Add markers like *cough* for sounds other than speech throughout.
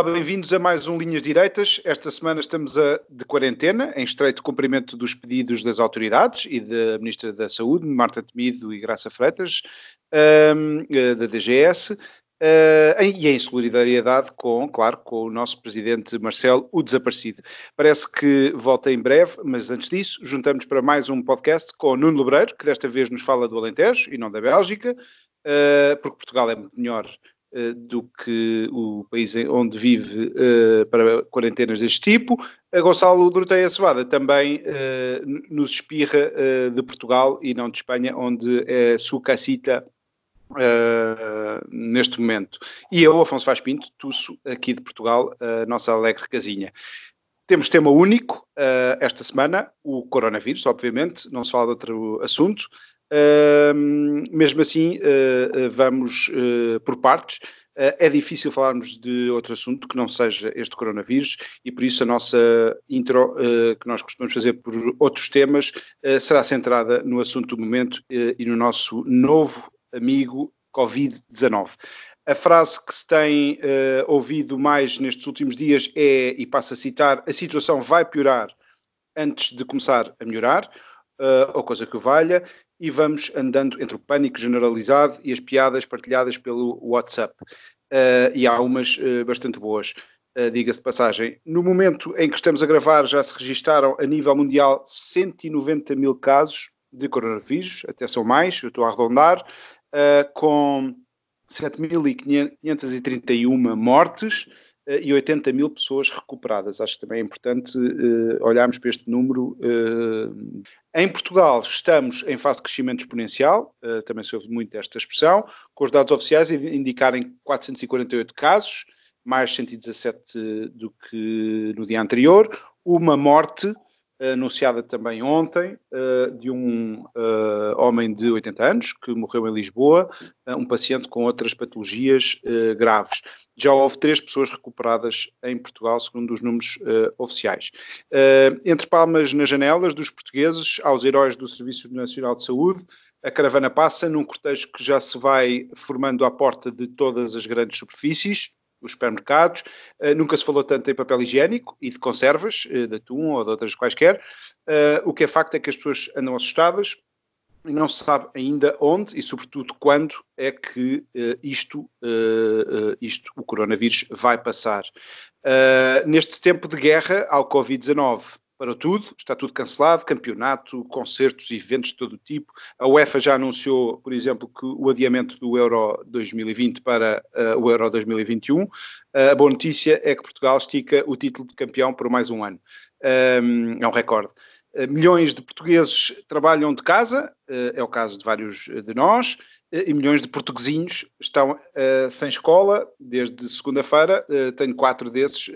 Olá, bem-vindos a mais um Linhas Direitas. Esta semana estamos a, de quarentena, em estreito cumprimento dos pedidos das autoridades e da Ministra da Saúde, Marta Temido e Graça Freitas, um, eh, da DGS, Uh, e em solidariedade com, claro, com o nosso presidente Marcelo, o desaparecido. Parece que volta em breve, mas antes disso, juntamos para mais um podcast com Nuno Lebreiro, que desta vez nos fala do Alentejo e não da Bélgica, uh, porque Portugal é muito melhor do que o país onde vive para quarentenas deste tipo. A Gonçalo Doroteia Cevada também nos espirra de Portugal e não de Espanha, onde é sua casita Uh, neste momento. E eu, Afonso Vaz Pinto, Tusso, aqui de Portugal, a uh, nossa alegre casinha. Temos tema único uh, esta semana, o coronavírus, obviamente, não se fala de outro assunto. Mesmo assim, vamos por partes. é difícil falarmos de outro assunto que não seja este coronavírus e por isso a nossa intro, que nós costumamos fazer por outros temas, será centrada no assunto do momento e no nosso novo amigo Covid-19. A frase que se tem uh, ouvido mais nestes últimos dias é, e passo a citar, a situação vai piorar antes de começar a melhorar, uh, ou coisa que valha, e vamos andando entre o pânico generalizado e as piadas partilhadas pelo WhatsApp. Uh, e há umas bastante boas, diga-se de passagem. No momento em que estamos a gravar, já se registaram a nível mundial 190 mil casos de coronavírus, até são mais, eu estou a arredondar, uh, com 7.531 mortes uh, e 80 mil pessoas recuperadas. Acho que também é importante uh, olharmos para este número. Em Portugal estamos em fase de crescimento exponencial, também se ouve muito esta expressão, com os dados oficiais indicarem 448 casos, mais 117 do que no dia anterior, uma morte anunciada também ontem, uh, de um uh, homem de 80 anos que morreu em Lisboa, uh, um paciente com outras patologias graves. Já houve três pessoas recuperadas em Portugal, segundo os números oficiais. entre palmas nas janelas dos portugueses aos heróis do Serviço Nacional de Saúde, a caravana passa num cortejo que já se vai formando à porta de todas as grandes superfícies os supermercados. Uh, nunca se falou tanto em papel higiênico e de conservas, uh, de atum ou de outras quaisquer. Uh, o que é facto é que as pessoas andam assustadas e não se sabe ainda onde e, sobretudo, quando é que isto, isto, o coronavírus, vai passar. neste tempo de guerra ao Covid-19, parou tudo, está tudo cancelado, campeonato, concertos, eventos de todo tipo. A UEFA já anunciou, por exemplo, que o adiamento do Euro 2020 para uh, o Euro 2021. Uh, a boa notícia é que Portugal estica o título de campeão por mais um ano. Um, é um recorde. Uh, milhões de portugueses trabalham de casa, é o caso de vários de nós, e milhões de portuguesinhos estão sem escola desde segunda-feira. tenho quatro desses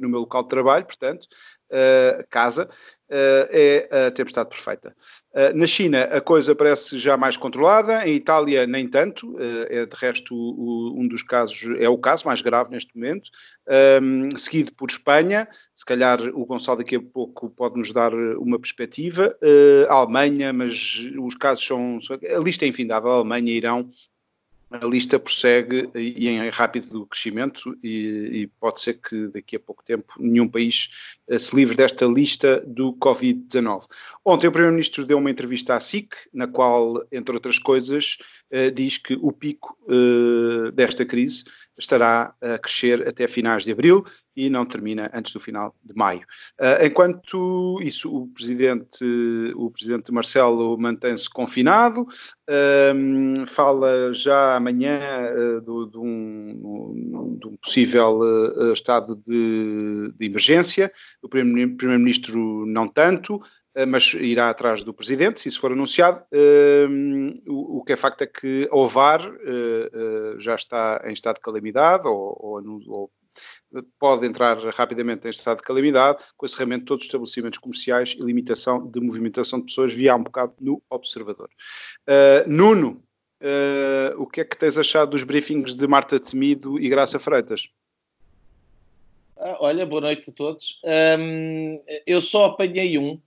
no meu local de trabalho, portanto, uh, casa, uh, é a tempestade perfeita. Uh, na China a coisa parece já mais controlada, em Itália nem tanto, é de resto o, um dos casos, é o caso mais grave neste momento, um, ehm, seguido por Espanha, se calhar o Gonçalo daqui a pouco pode nos dar uma perspectiva, Alemanha, mas os casos são, a lista é infindável, a Alemanha, Irão, a lista prossegue e em rápido crescimento e, e, pode ser que daqui a pouco tempo nenhum país uh, se livre desta lista do Covid-19. Ontem o Primeiro-Ministro deu uma entrevista à SIC, na qual, entre outras coisas, uh, diz que o pico uh, desta crise estará a crescer até finais de abril e não termina antes do final de maio. Uh, enquanto isso, o presidente, o presidente Marcelo mantém-se confinado, fala já amanhã uh, do, de, um, de, um, possível uh, estado de, de, emergência, o Primeiro-Ministro não tanto, mas irá atrás do Presidente, se isso for anunciado. Uh, o, que é facto é que a OVAR já está em estado de calamidade ou, ou, ou pode entrar rapidamente em estado de calamidade, com o encerramento de todos os estabelecimentos comerciais e limitação de movimentação de pessoas, via um bocado no observador. Uh, Nuno, uh, o que é que tens achado dos briefings de Marta Temido e Graça Freitas? Ah, olha, boa noite a todos. Um, eu só apanhei um,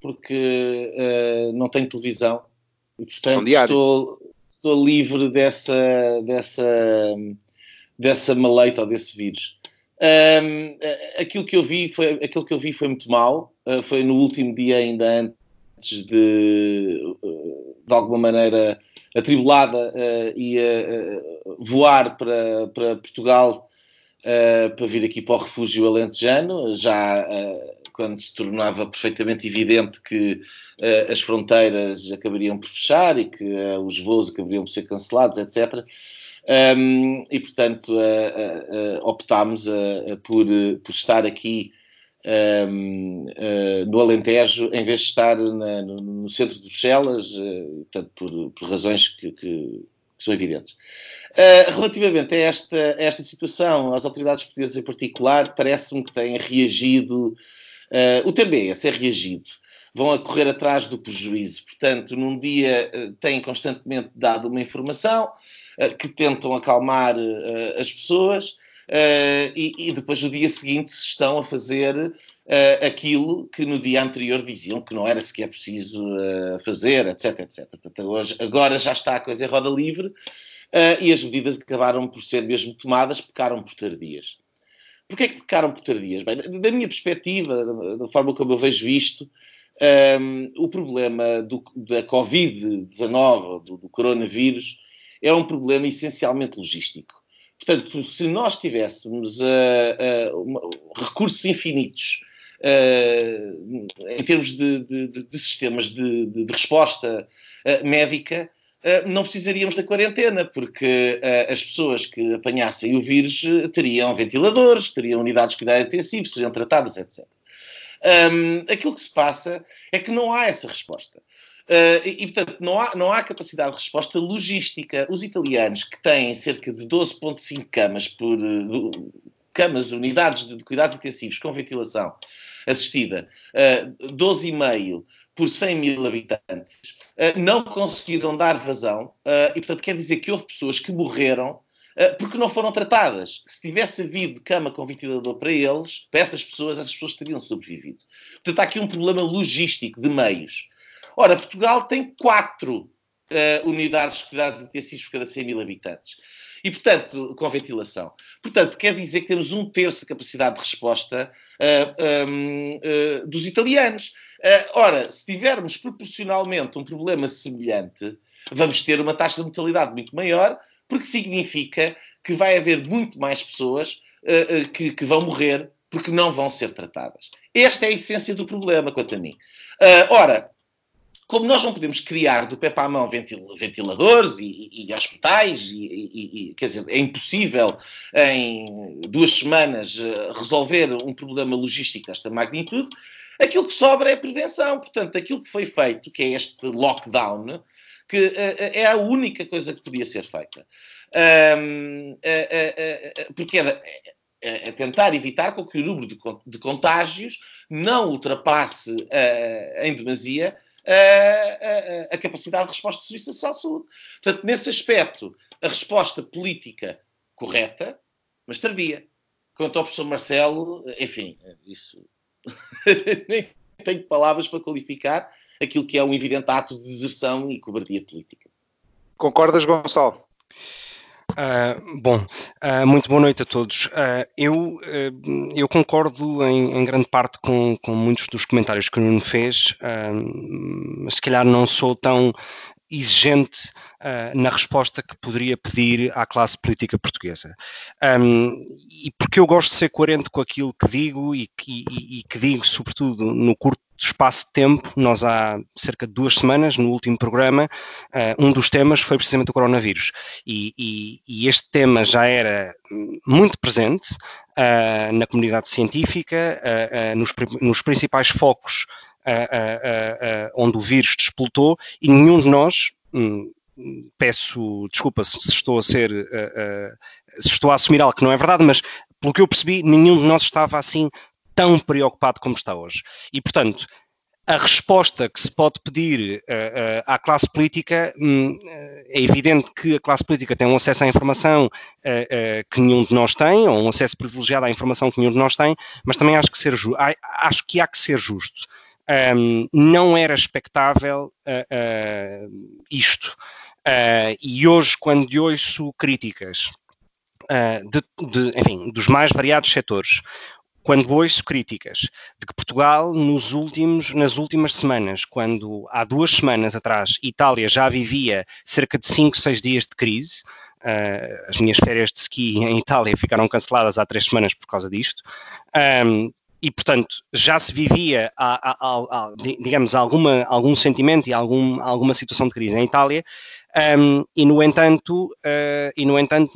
porque uh, não tenho televisão e, portanto, estou, estou livre dessa, dessa, dessa maleita ou desse vírus. Um, aquilo que eu vi foi aquilo que eu vi foi muito mal. Uh, foi no último dia ainda antes de de alguma maneira atribulada uh, e uh, voar para, para Portugal uh, para vir aqui para o refúgio alentejano, já quando se tornava perfeitamente evidente que as fronteiras acabariam por fechar e que os voos acabariam por ser cancelados, etc. Um, e, portanto, uh, uh, optámos por, por estar aqui um, no Alentejo em vez de estar na, no, no, centro de Bruxelas, portanto, por, por razões que, que, que, são evidentes. relativamente a esta, a esta situação, as autoridades portuguesas em particular, parece-me que têm reagido, o TBS é reagido vão a correr atrás do prejuízo. Portanto, num dia têm constantemente dado uma informação, eh, que tentam acalmar eh, as pessoas e, e, depois no dia seguinte estão a fazer aquilo que no dia anterior diziam que não era sequer preciso fazer, etc, etc. Portanto, hoje, agora já está a coisa em roda livre e as medidas acabaram por ser mesmo tomadas, pecaram por tardias. Porquê que pecaram por tardias? Bem, da minha perspectiva, da, forma como eu vejo isto, um, o problema do, da Covid-19, do, do, coronavírus, é um problema essencialmente logístico. Portanto, se nós tivéssemos uh, uh, recursos infinitos uh, em termos de, de, de sistemas de, de resposta médica, não precisaríamos da quarentena, porque as pessoas que apanhassem o vírus teriam ventiladores, teriam unidades de cuidado intensivo, seriam tratadas, etc. Aquilo que se passa é que não há essa resposta. Uh, e, portanto, não há, não há capacidade de resposta logística. Os italianos, que têm cerca de 12,5 camas por. Camas, unidades de cuidados intensivos com ventilação assistida, uh, eh, 12,5 por 100 mil habitantes, uh, não conseguiram dar vazão. e, portanto, quer dizer que houve pessoas que morreram porque não foram tratadas. Se tivesse havido cama com ventilador para eles, para essas pessoas, essas pessoas teriam sobrevivido. Portanto, há aqui um problema logístico de meios. Ora, Portugal tem quatro uh, unidades de cuidados intensivos por cada 100 mil habitantes. E, portanto, com ventilação. Portanto, quer dizer que temos um terço da capacidade de resposta uh, um, uh, dos italianos. Ora, se tivermos proporcionalmente um problema semelhante, vamos ter uma taxa de mortalidade muito maior, porque significa que vai haver muito mais pessoas que, que, vão morrer porque não vão ser tratadas. Esta é a essência do problema, quanto a mim. ora, como nós não podemos criar do pé para a mão ventiladores e, e, e hospitais, e, e, quer dizer, é impossível em duas semanas eh, resolver um problema logístico desta magnitude, aquilo que sobra é prevenção. Portanto, aquilo que foi feito, que é este lockdown, que uh, é a única coisa que podia ser feita. Porque é, é, tentar evitar com que o número de contágios não ultrapasse em demasia a, a, a capacidade de resposta do Serviço Nacional de Saúde. Portanto, nesse aspecto, a resposta política correta, mas tardia. Quanto ao professor Marcelo, enfim, isso *laughs* nem tenho palavras para qualificar aquilo que é um evidente ato de deserção e cobardia política. Concordas, Gonçalo? Uh, bom, uh, muito boa noite a todos. Uh, eu, eu concordo em, em, grande parte com, com muitos dos comentários que o Nuno fez, se calhar não sou tão exigente na resposta que poderia pedir à classe política portuguesa. Um, e porque eu gosto de ser coerente com aquilo que digo e, e, e que digo, sobretudo, no curto espaço de tempo, nós há cerca de duas semanas, no último programa, uh, um dos temas foi precisamente o coronavírus. E, e, e este tema já era muito presente uh, na comunidade científica, uh, nos, nos, principais focos onde o vírus despoltou, e nenhum de nós, um, peço desculpa se estou a ser, se estou a assumir algo que não é verdade, mas pelo que eu percebi, nenhum de nós estava assim tão preocupado como está hoje. E, portanto, a resposta que se pode pedir uh, uh, à classe política, um, é evidente que a classe política tem um acesso à informação uh, que nenhum de nós tem, ou um acesso privilegiado à informação que nenhum de nós tem, mas também acho que, ser acho que há que ser justo. Um, não era expectável isto. e hoje, quando ouço críticas de, de, enfim, dos mais variados setores, quando ouço críticas de que Portugal, nos últimos, nas últimas semanas, quando há duas semanas atrás Itália já vivia cerca de 5, 6 dias de crise, uh, as minhas férias de ski em Itália ficaram canceladas há três semanas por causa disto, um, e, portanto, já se vivia, a, a, a, digamos, alguma, algum sentimento e algum, alguma situação de crise em Itália, um, e, no entanto, uh, e, no entanto,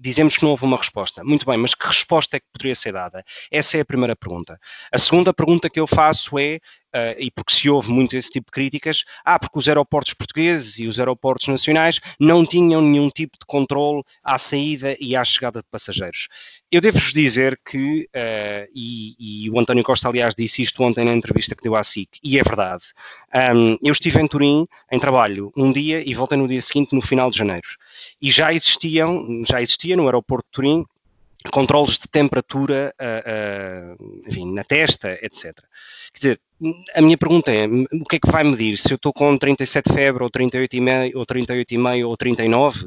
dizemos que não houve uma resposta. Muito bem, mas que resposta é que poderia ser dada? Essa é a primeira pergunta. A segunda pergunta que eu faço é, uh, e porque se ouve muito esse tipo de críticas, ah, porque os aeroportos portugueses e os aeroportos nacionais não tinham nenhum tipo de controle à saída e à chegada de passageiros. Eu devo-vos dizer que, uh, e, e, o António Costa, aliás, disse isto ontem na entrevista que deu à SIC, e é verdade, um, eu estive em Turim, em trabalho, um dia e voltei no dia seguinte, no final de janeiro. E já existiam, já existia no aeroporto de Turim controles de temperatura uh, uh, enfim, na testa, etc. Quer dizer, a minha pergunta é, o que é que vai medir? Se eu estou com 37 de febre, ou 38,5, ou 38,5, ou 39?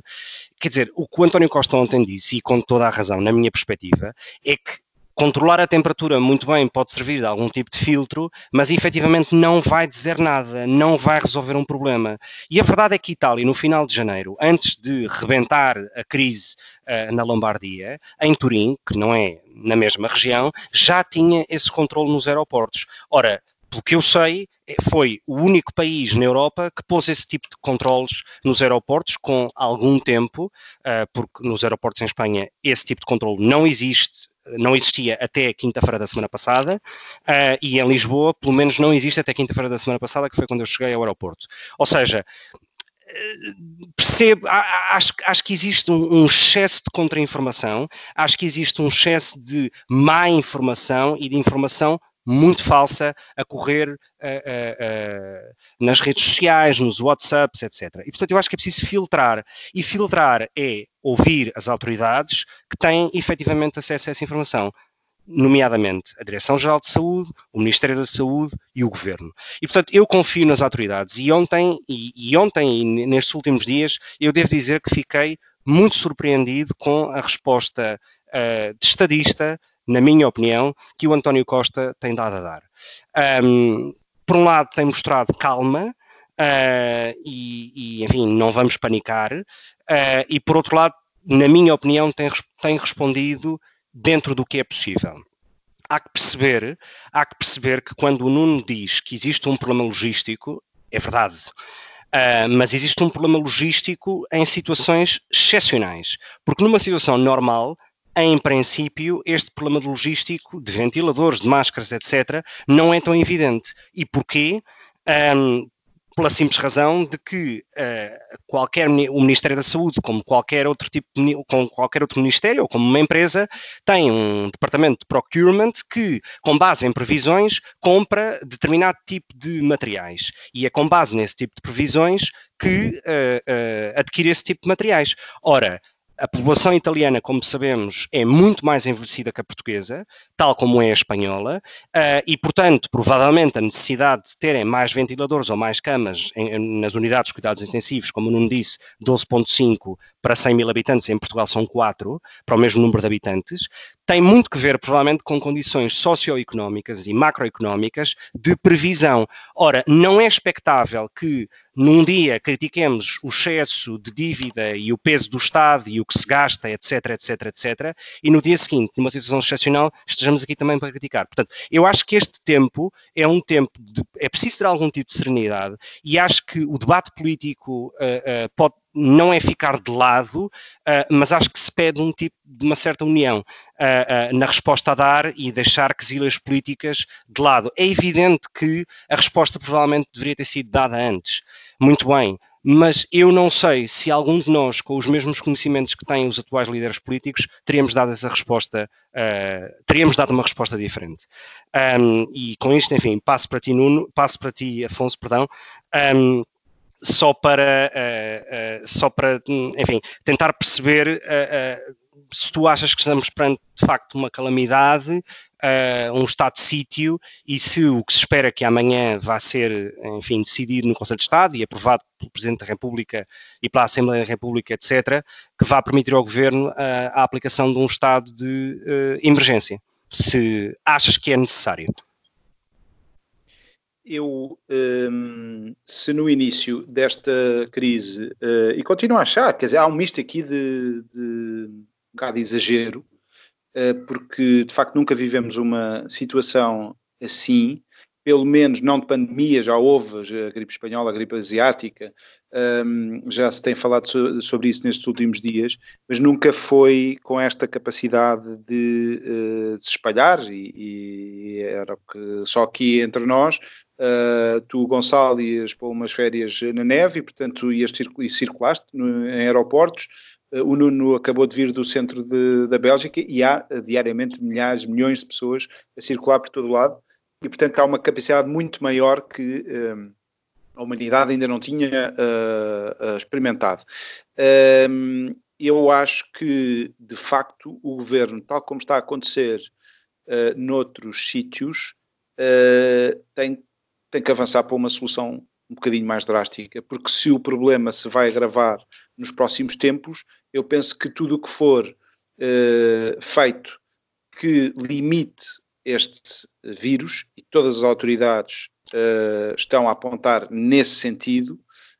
Quer dizer, o que o António Costa ontem disse, e com toda a razão, na minha perspectiva, é que controlar a temperatura muito bem pode servir de algum tipo de filtro, mas efetivamente não vai dizer nada, não vai resolver um problema. E a verdade é que Itália, no final de janeiro, antes de rebentar a crise uh, na Lombardia, em Turim, que não é na mesma região, já tinha esse controle nos aeroportos. Ora, pelo que eu sei, é, foi o único país na Europa que pôs esse tipo de controles nos aeroportos com algum tempo, ah, porque nos aeroportos em Espanha esse tipo de controle não existe, não existia até quinta-feira da semana passada, ah, e em Lisboa, pelo menos, não existe até quinta-feira da semana passada, que foi quando eu cheguei ao aeroporto. Ou seja, percebo, acho, acho que existe um, um excesso de contra-informação, acho que existe um excesso de má informação e de informação muito falsa a correr uh, uh, nas redes sociais, nos WhatsApps, etc. E, portanto, eu acho que é preciso filtrar. E filtrar é ouvir as autoridades que têm efetivamente acesso a essa informação nomeadamente a Direção-Geral de Saúde, o Ministério da Saúde e o Governo. E, portanto, eu confio nas autoridades. E ontem, e, e ontem, e nestes últimos dias, eu devo dizer que fiquei muito surpreendido com a resposta uh, de estadista na minha opinião, que o António Costa tem dado a dar. Um, por um lado, tem mostrado calma, uh, e, e, enfim, não vamos panicar, uh, e por outro lado, na minha opinião, tem, tem respondido dentro do que é possível. Há que perceber, há que perceber que quando o Nuno diz que existe um problema logístico, é verdade. Uh, mas existe um problema logístico em situações excepcionais. Porque numa situação normal, em princípio, este problema logístico de ventiladores, de máscaras, etc., não é tão evidente. E porquê? Um, pela simples razão de que uh, qualquer o Ministério da Saúde, como qualquer outro tipo de, como qualquer outro ministério ou como uma empresa, tem um departamento de procurement que, com base em previsões, compra determinado tipo de materiais e é com base nesse tipo de previsões que uh, uh, adquire esse tipo de materiais. Ora, a população italiana, como sabemos, é muito mais envelhecida que a portuguesa, tal como é a espanhola, uh, e, portanto, provavelmente a necessidade de terem mais ventiladores ou mais camas em, nas unidades de cuidados intensivos, como o Nuno disse, 12,5 para 100 mil habitantes, em Portugal são 4, para o mesmo número de habitantes, tem muito que ver, provavelmente, com condições socioeconómicas e macroeconómicas de previsão. Ora, não é expectável que num dia critiquemos o excesso de dívida e o peso do Estado e o que se gasta, etc, etc, etc, e no dia seguinte, numa situação excepcional, estejamos aqui também para criticar. Portanto, eu acho que este tempo é um tempo de, é preciso ter algum tipo de serenidade e acho que o debate político uh, uh, pode não é ficar de lado, uh, mas acho que se pede um tipo de uma certa união uh, uh, na resposta a dar e deixar quesilhas políticas de lado. É evidente que a resposta provavelmente deveria ter sido dada antes. Muito bem, mas eu não sei se algum de nós, com os mesmos conhecimentos que têm os atuais líderes políticos, teríamos dado essa resposta, uh, teríamos dado uma resposta diferente. Um, e com isto, enfim, passo para ti, Nuno, passo para ti, Afonso, perdão. Um, só para, uh, uh, só para, enfim, tentar perceber uh, se tu achas que estamos perante, de facto, uma calamidade, um estado de sítio, e se o que se espera que amanhã vá ser, enfim, decidido no Conselho de Estado e aprovado pelo Presidente da República e pela Assembleia da República, etc., que vá permitir ao Governo a aplicação de um estado de emergência. Se achas que é necessário eu, um, se no início desta crise, uh, e continuo a achar, quer dizer, há um misto aqui de, de um bocado de exagero, uh, porque de facto nunca vivemos uma situação assim, pelo menos não de pandemia, já houve a gripe espanhola, a gripe asiática, um, já se tem falado so, sobre isso nestes últimos dias, mas nunca foi com esta capacidade de, uh, de se espalhar, e, e, era que só aqui entre nós Uh, tu, Gonçalo, ias para umas férias na neve e, portanto, ias e circulaste no, em aeroportos. Uh, o Nuno acabou de vir do centro de, da Bélgica e há uh, diariamente milhares, milhões de pessoas a circular por todo o lado. E, portanto, há uma capacidade muito maior que a humanidade ainda não tinha experimentado. eu acho que, de facto, o governo, tal como está a acontecer noutros sítios, tem tem que avançar para uma solução um bocadinho mais drástica, porque se o problema se vai agravar nos próximos tempos, eu penso que tudo o que for uh, feito que limite este vírus, e todas as autoridades uh, estão a apontar nesse sentido,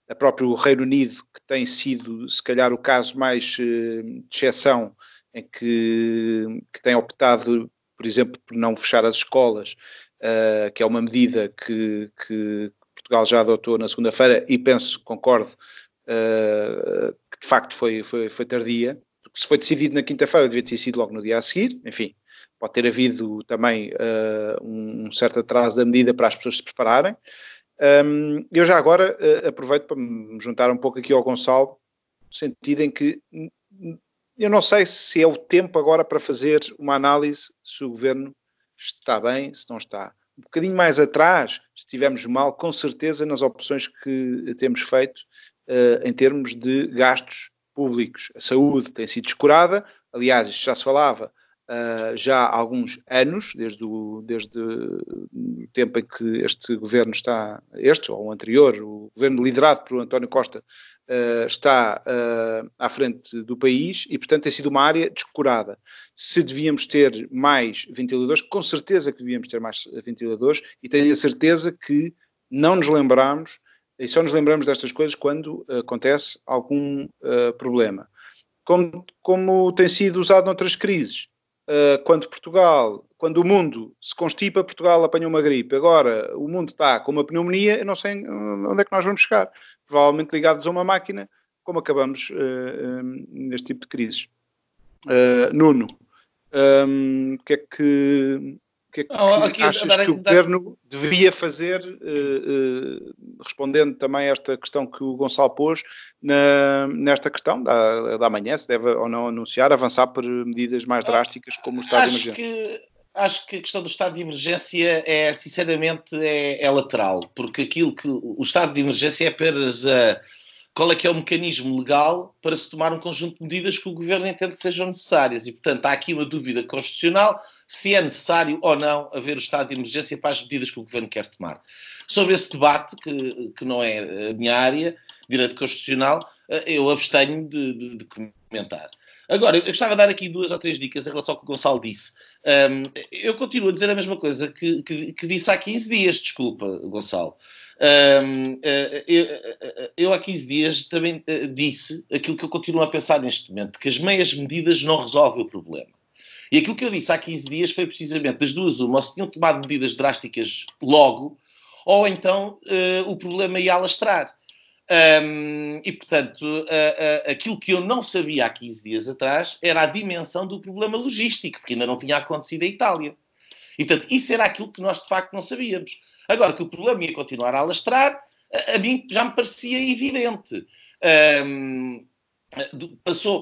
a próprio Reino Unido, que tem sido, se calhar, o caso mais uh, de exceção, em que, que tem optado, por exemplo, por não fechar as escolas, uh, que é uma medida que, que, Portugal já adotou na segunda-feira e penso, concordo, uh, que de facto foi, foi, foi tardia, porque se foi decidido na quinta-feira devia ter sido logo no dia a seguir, enfim, pode ter havido também uh, um, certo atraso da medida para as pessoas se prepararem. Um, eu já agora aproveito para me juntar um pouco aqui ao Gonçalo, no sentido em que eu não sei se é o tempo agora para fazer uma análise se o governo está bem, se não está. Um bocadinho mais atrás, estivemos mal, com certeza, nas opções que temos feito uh, em termos de gastos públicos. A saúde tem sido descurada, aliás, isto já se falava uh, já há alguns anos, desde o, desde o tempo em que este governo está, este ou o anterior, o governo liderado por António Costa, uh, está uh, à frente do país e, portanto, tem sido uma área descurada. Se devíamos ter mais ventiladores, com certeza que devíamos ter mais ventiladores e tenho a certeza que não nos lembramos e só nos lembramos destas coisas quando acontece algum uh, problema. Como, como, tem sido usado noutras crises. Uh, quando Portugal, quando o mundo se constipa, Portugal apanha uma gripe. Agora o mundo está com uma pneumonia, eu não sei onde é que nós vamos chegar provavelmente ligados a uma máquina, como acabamos uh, neste tipo de crises. Uh, Nuno, um, o que é que, que, é que aqui, achas dar, que o dar... governo deveria fazer, uh, respondendo também a esta questão que o Gonçalo pôs, na, nesta questão da, da manhã, se deve ou não anunciar, avançar por medidas mais ah, drásticas como o estado acho de emergência? Que acho que a questão do estado de emergência é, sinceramente, é, é lateral, porque aquilo que o estado de emergência é apenas uh, qual é que é o mecanismo legal para se tomar um conjunto de medidas que o governo entende que sejam necessárias. E, portanto, há aqui uma dúvida constitucional se é necessário ou não haver o estado de emergência para as medidas que o governo quer tomar. Sobre esse debate, que, que não é a minha área, direito constitucional, eu abstenho de, de, de, comentar. Agora, eu gostava de dar aqui duas ou três dicas em relação ao que o Gonçalo disse. Um, eu continuo a dizer a mesma coisa que, que, que disse há 15 dias, desculpa, Gonçalo. Um, eu, eu, há 15 dias também disse aquilo que eu continuo a pensar neste momento, que as meias medidas não resolvem o problema. E aquilo que eu disse há 15 dias foi precisamente das duas uma, ou se tinham tomado medidas drásticas logo, ou então uh, o problema ia alastrar. Um, e, portanto, uh, uh, aquilo que eu não sabia há 15 dias atrás era a dimensão do problema logístico, porque ainda não tinha acontecido a Itália. E, portanto, isso era aquilo que nós de facto não sabíamos. Agora, que o problema ia continuar a alastrar, a, a mim já me parecia evidente. Um,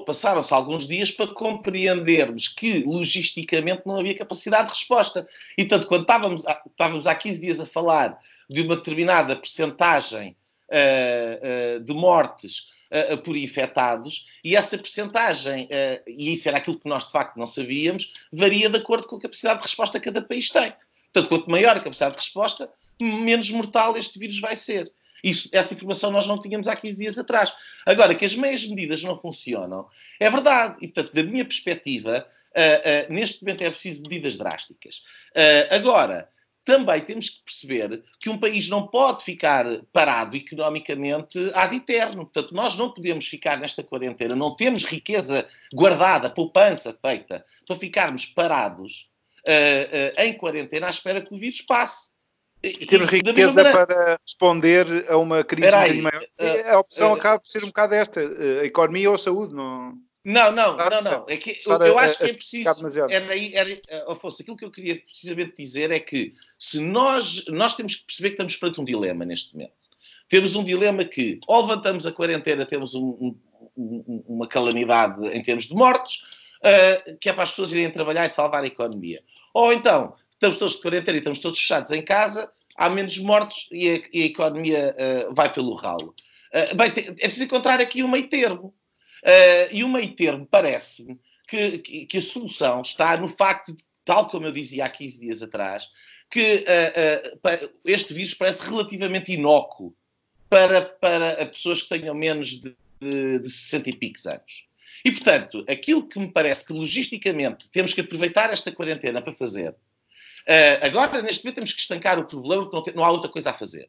passaram-se alguns dias para compreendermos que logisticamente não havia capacidade de resposta. E, portanto, quando estávamos, estávamos há 15 dias a falar de uma determinada percentagem uh, uh, de mortes uh, por infectados, e essa percentagem, e isso era aquilo que nós de facto não sabíamos, varia de acordo com a capacidade de resposta que cada país tem. Portanto, quanto maior a capacidade de resposta, menos mortal este vírus vai ser. Isso, essa informação nós não tínhamos há 15 dias atrás. Agora, que as meias medidas não funcionam, é verdade. E, portanto, da minha perspectiva, uh, uh, neste momento é preciso medidas drásticas. Uh, agora, também temos que perceber que um país não pode ficar parado economicamente ad eterno. Portanto, nós não podemos ficar nesta quarentena, não temos riqueza guardada, poupança feita, para ficarmos parados uh, uh, em quarentena à espera que o vírus passe. E, e temos riqueza para responder a uma crise aí, maior. Uh, a opção acaba por ser um bocado esta: a economia ou a saúde, não. Não, não, não, não. É que, eu, eu acho que é preciso. Era, era, Afonso, aquilo que eu queria precisamente dizer é que se nós, nós temos que perceber que estamos perante um dilema neste momento. Temos um dilema que, ou levantamos a quarentena, temos um, um, uma calamidade em termos de mortes, uh, que é para as pessoas irem trabalhar e salvar a economia. Ou então, estamos todos de quarentena e estamos todos fechados em casa, há menos mortes e a, e a economia uh, vai pelo ralo. Uh, bem, é preciso encontrar aqui um meio termo. Uh, e o meio termo parece-me que, que, que, a solução está no facto de, tal como eu dizia há 15 dias atrás, que este vírus parece relativamente inócuo para, para pessoas que tenham menos de, de, de 60 e picos anos. E, portanto, aquilo que me parece que logisticamente temos que aproveitar esta quarentena para fazer, agora, neste momento, temos que estancar o problema porque não, tem, não há outra coisa a fazer.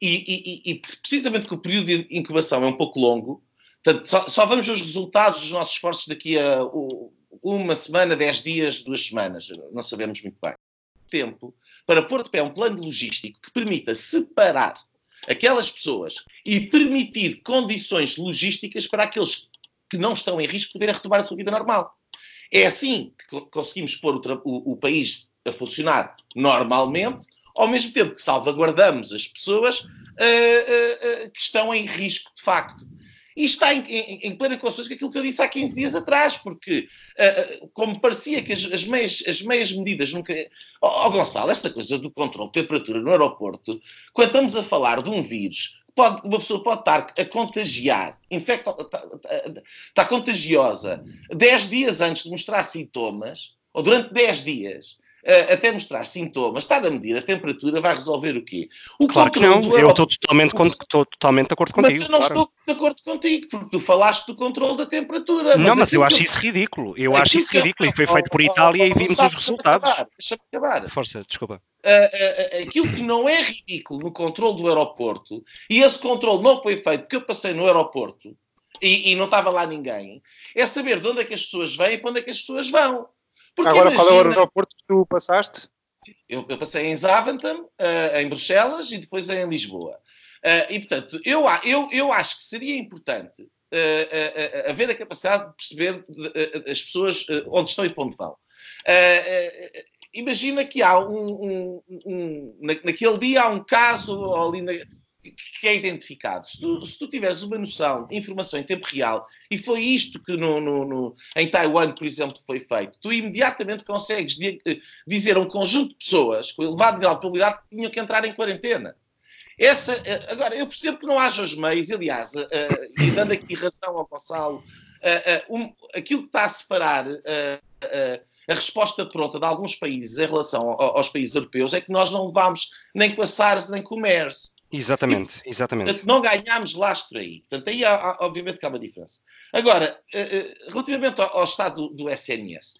E, e, e, precisamente que o período de incubação é um pouco longo, Portanto, só, só, vamos ver os resultados dos nossos esforços daqui a uma semana, dez dias, duas semanas. Não sabemos muito bem. Tempo para pôr de pé um plano logístico que permita separar aquelas pessoas e permitir condições logísticas para aqueles que não estão em risco poderem retomar a sua vida normal. É assim que conseguimos pôr o, o, o país a funcionar normalmente, ao mesmo tempo que salvaguardamos as pessoas uh, uh, uh, que estão em risco de facto. E está em, em, em, plena consciência com aquilo que eu disse há 15 dias atrás, porque, como parecia que as, as, meias, as meias medidas nunca. Ó oh, Gonçalo, esta coisa do controle de temperatura no aeroporto, quando estamos a falar de um vírus, pode, uma pessoa pode estar a contagiar, infecta, está, está, está contagiosa 10 dias antes de mostrar sintomas, ou durante 10 dias, até mostrar sintomas, está a medir a temperatura, vai resolver o quê? O claro que não, eu estou totalmente, o... estou totalmente de acordo contigo. Mas eu não claro. estou de acordo contigo, porque tu falaste do controle da temperatura. Não, mas eu acho isso ridículo. Eu acho isso ridículo e foi feito por Itália e vimos os resultados. Deixa-me acabar. Força, desculpa. Uh, uh, aquilo que não é ridículo no controle do aeroporto, e esse controle não foi feito porque eu passei no aeroporto e, e, não estava lá ninguém, é saber de onde é que as pessoas vêm e para onde é que as pessoas vão. Porque Agora, imagina, qual é o aeroporto que tu passaste? Eu, eu passei em Zaventem, uh, em Bruxelas e depois em Lisboa. Uh, e, portanto, eu, eu, eu acho que seria importante uh, haver a capacidade de perceber as pessoas onde estão e para onde vão. imagina que há um, um, um, naquele dia há um caso ali na, que é identificado. Se tu, se tu, tiveres uma noção, informação em tempo real, e foi isto que no, no, no, em Taiwan, por exemplo, foi feito, tu imediatamente consegues eh, dizer a um conjunto de pessoas com elevado grau de probabilidade que tinham que entrar em quarentena. Essa, eh, agora, eu percebo que não haja os meios, aliás, uh, uh, e dando aqui razão ao Gonçalo, uh, um, aquilo que está a separar a resposta pronta de alguns países em relação aos países europeus é que nós não levamos nem com a SARS nem com o MERS Exatamente, exatamente. Portanto, não ganhámos lastro aí. Portanto, aí há, há, obviamente que há uma diferença. Agora, uh, uh, relativamente ao, ao estado do, do, SNS,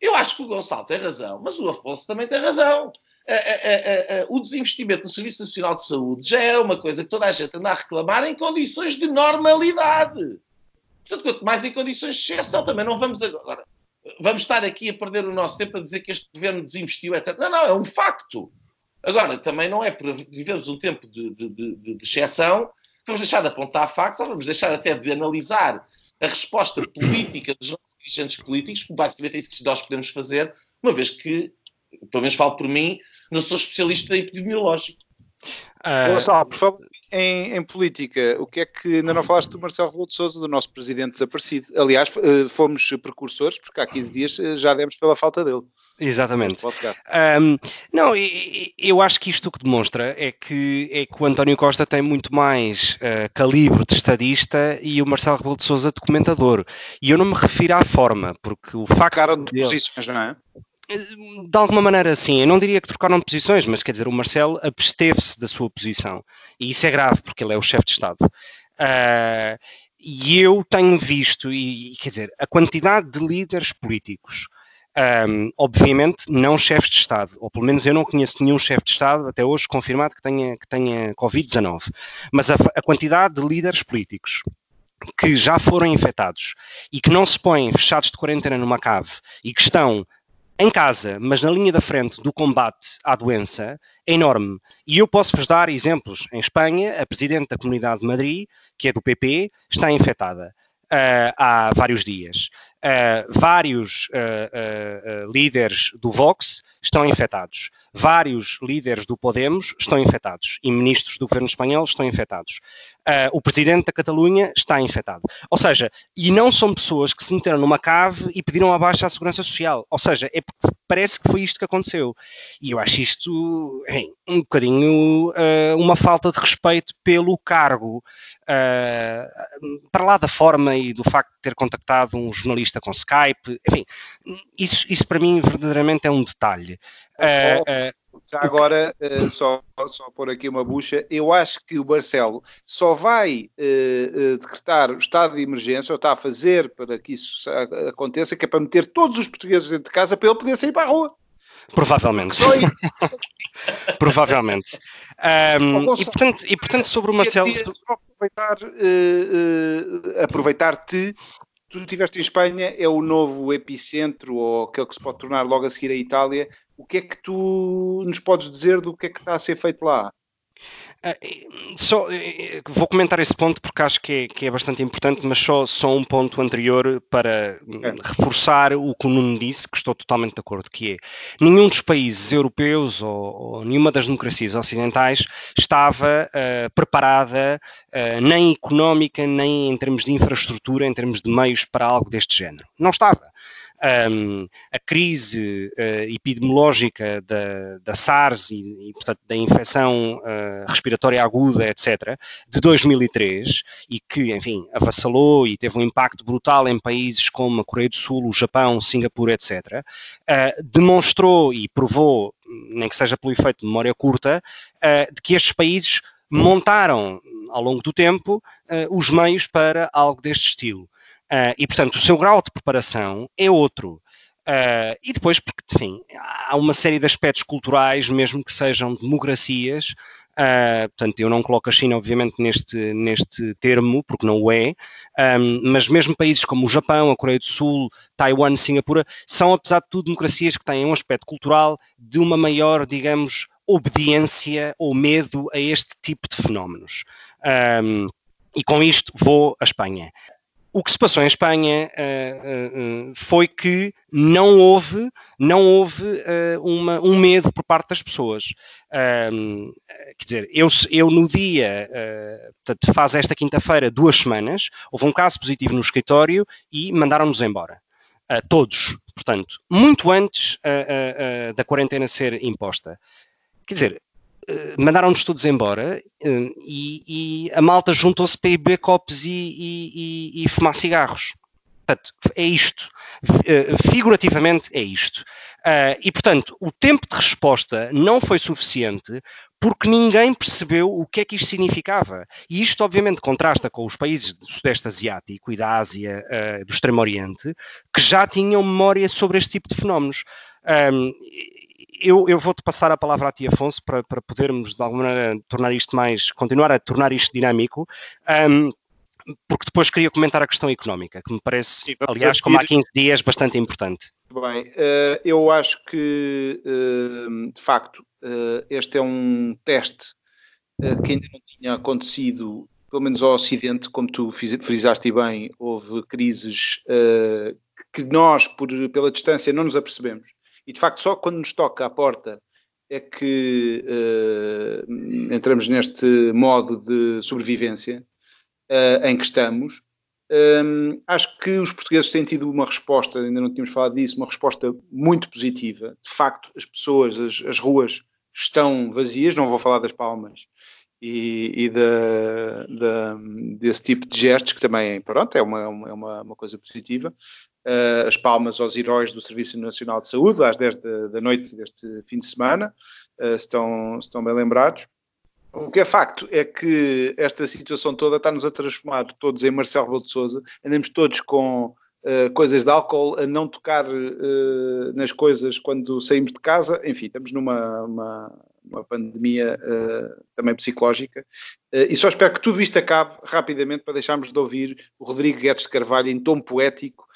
eu acho que o Gonçalo tem razão, mas o Afonso também tem razão. Uh, o desinvestimento no Serviço Nacional de Saúde já é uma coisa que toda a gente anda a reclamar em condições de normalidade. Portanto, quanto mais em condições de exceção, também não vamos agora. Vamos estar aqui a perder o nosso tempo a dizer que este governo desinvestiu, etc. Não, não, é um facto. Agora, também não é para vivermos um tempo de, de, de, de exceção vamos deixar de apontar factos ou vamos deixar até de analisar a resposta política dos nossos dirigentes políticos, basicamente é isso que nós podemos fazer, uma vez que, pelo menos falo por mim, não sou especialista epidemiológico. Uh... Gonçalo, por favor, em, em, política, o que é que ainda não falaste do Marcelo Rebelo de Sousa, do nosso presidente desaparecido? Aliás, eh, fomos precursores, porque há 15 dias eh, já demos pela falta dele. Exatamente. Um, não, eu acho que isto o que demonstra é que, é que o António Costa tem muito mais uh, calibre de estadista e o Marcelo Rebelo de Sousa de comentador. E eu não me refiro à forma, porque o facto. Trocaram de posições, não é? De alguma maneira, sim. Eu não diria que trocaram posições, mas quer dizer, o Marcelo absteve-se da sua posição. E isso é grave, porque ele é o chefe de Estado. Uh, e eu tenho visto, e quer dizer, a quantidade de líderes políticos um, obviamente, não chefes de Estado, ou pelo menos eu não conheço nenhum chefe de Estado até hoje confirmado que tenha, que tenha Covid-19, mas a, a quantidade de líderes políticos que já foram infectados e que não se põem fechados de quarentena numa cave e que estão em casa, mas na linha da frente do combate à doença, é enorme. E eu posso-vos dar exemplos. Em Espanha, a Presidente da Comunidade de Madrid, que é do PP, está infectada uh, há vários dias. Uh, vários uh, líderes do Vox estão infectados. Vários líderes do Podemos estão infectados. E ministros do governo espanhol estão infectados. o presidente da Catalunha está infectado. Ou seja, e não são pessoas que se meteram numa cave e pediram abaixo à Segurança Social. Ou seja, é parece que foi isto que aconteceu. E eu acho isto hein, um bocadinho uma falta de respeito pelo cargo. para lá da forma e do facto de ter contactado um jornalista com Skype, enfim, isso, isso para mim verdadeiramente é um detalhe. Uh, uh, já agora, uh, só, só pôr aqui uma bucha, eu acho que o Marcelo só vai decretar o estado de emergência, ou está a fazer para que isso aconteça, que é para meter todos os portugueses dentro de casa para ele poder sair para a rua. Provavelmente. *laughs* Provavelmente. Um, e, portanto, e portanto, sobre o Marcelo. Aproveitar, uh, uh, aproveitar-te tu estiveste em Espanha, é o novo epicentro, ou aquele que se pode tornar logo a seguir a Itália. O que é que tu nos podes dizer do que é que está a ser feito lá? Uh, só, uh, vou comentar esse ponto porque acho que é, que é bastante importante, mas só, só um ponto anterior para é. reforçar o que o Nuno disse, que estou totalmente de acordo, que é nenhum dos países europeus ou, ou nenhuma das democracias ocidentais estava uh, preparada nem económica, nem em termos de infraestrutura, em termos de meios para algo deste género. Não estava um, a crise uh, epidemiológica da, da SARS e, e, portanto, da infecção uh, respiratória aguda, etc., de 2003, e que, enfim, avassalou e teve um impacto brutal em países como a Coreia do Sul, o Japão, Singapura, etc., uh, eh, demonstrou e provou, nem que seja pelo efeito de memória curta, de que estes países montaram ao longo do tempo os meios para algo deste estilo. Uh, e, portanto, o seu grau de preparação é outro. Uh, e depois, porque, enfim, há uma série de aspectos culturais, mesmo que sejam democracias, uh, portanto, eu não coloco a China, obviamente, neste, neste termo, porque não o é, um, mas mesmo países como o Japão, a Coreia do Sul, Taiwan, Singapura, são, apesar de tudo, democracias que têm um aspecto cultural de uma maior, digamos, obediência ou medo a este tipo de fenómenos. Um, e com isto vou à Espanha. O que se passou em Espanha uh, uh, foi que não houve, não houve uh, uma, um medo por parte das pessoas. quer dizer, eu, eu no dia, portanto, faz esta quinta-feira, duas semanas, houve um caso positivo no escritório e mandaram-nos embora. todos, portanto, muito antes da quarentena ser imposta. Quer dizer, mandaram-nos todos embora uh, e, e, a malta juntou-se para ir beber copos e, e, e, fumar cigarros. portanto, é isto. Figurativamente é isto. e, portanto, o tempo de resposta não foi suficiente porque ninguém percebeu o que é que isto significava. E isto, obviamente, contrasta com os países do Sudeste Asiático e da Ásia, do Extremo Oriente, que já tinham memória sobre este tipo de fenómenos. Um, eu, eu vou-te passar a palavra a ti, Afonso, para, para podermos, de alguma maneira, tornar isto mais, continuar a tornar isto dinâmico. Um, porque depois queria comentar a questão económica, que me parece, aliás, como há 15 dias, bastante importante. Bem, eh, eu acho que, eh, de facto, eh, este é um teste que ainda não tinha acontecido, pelo menos ao Ocidente, como tu frisaste bem, houve crises que nós, por, pela distância, não nos apercebemos. E, de facto, só quando nos toca à porta é que entramos neste modo de sobrevivência em que estamos um, acho que os portugueses têm tido uma resposta, ainda não tínhamos falado disso, uma resposta muito positiva. De facto, as pessoas, as, as ruas estão vazias, não vou falar das palmas e, e da, da, desse tipo de gestos, que também pronto, é, uma, é uma, uma coisa positiva. Uh, as palmas aos heróis do Serviço Nacional de Saúde, às 10 da, da noite deste fim de semana, uh, estão, estão bem lembrados. O que é facto é que esta situação toda está-nos a transformar todos em Marcelo Rebelo de Sousa, andamos todos com uh, coisas de álcool, a não tocar uh, nas coisas quando saímos de casa, enfim, estamos numa uma, uma pandemia uh, também psicológica, e só espero que tudo isto acabe rapidamente para deixarmos de ouvir o Rodrigo Guedes de Carvalho em tom poético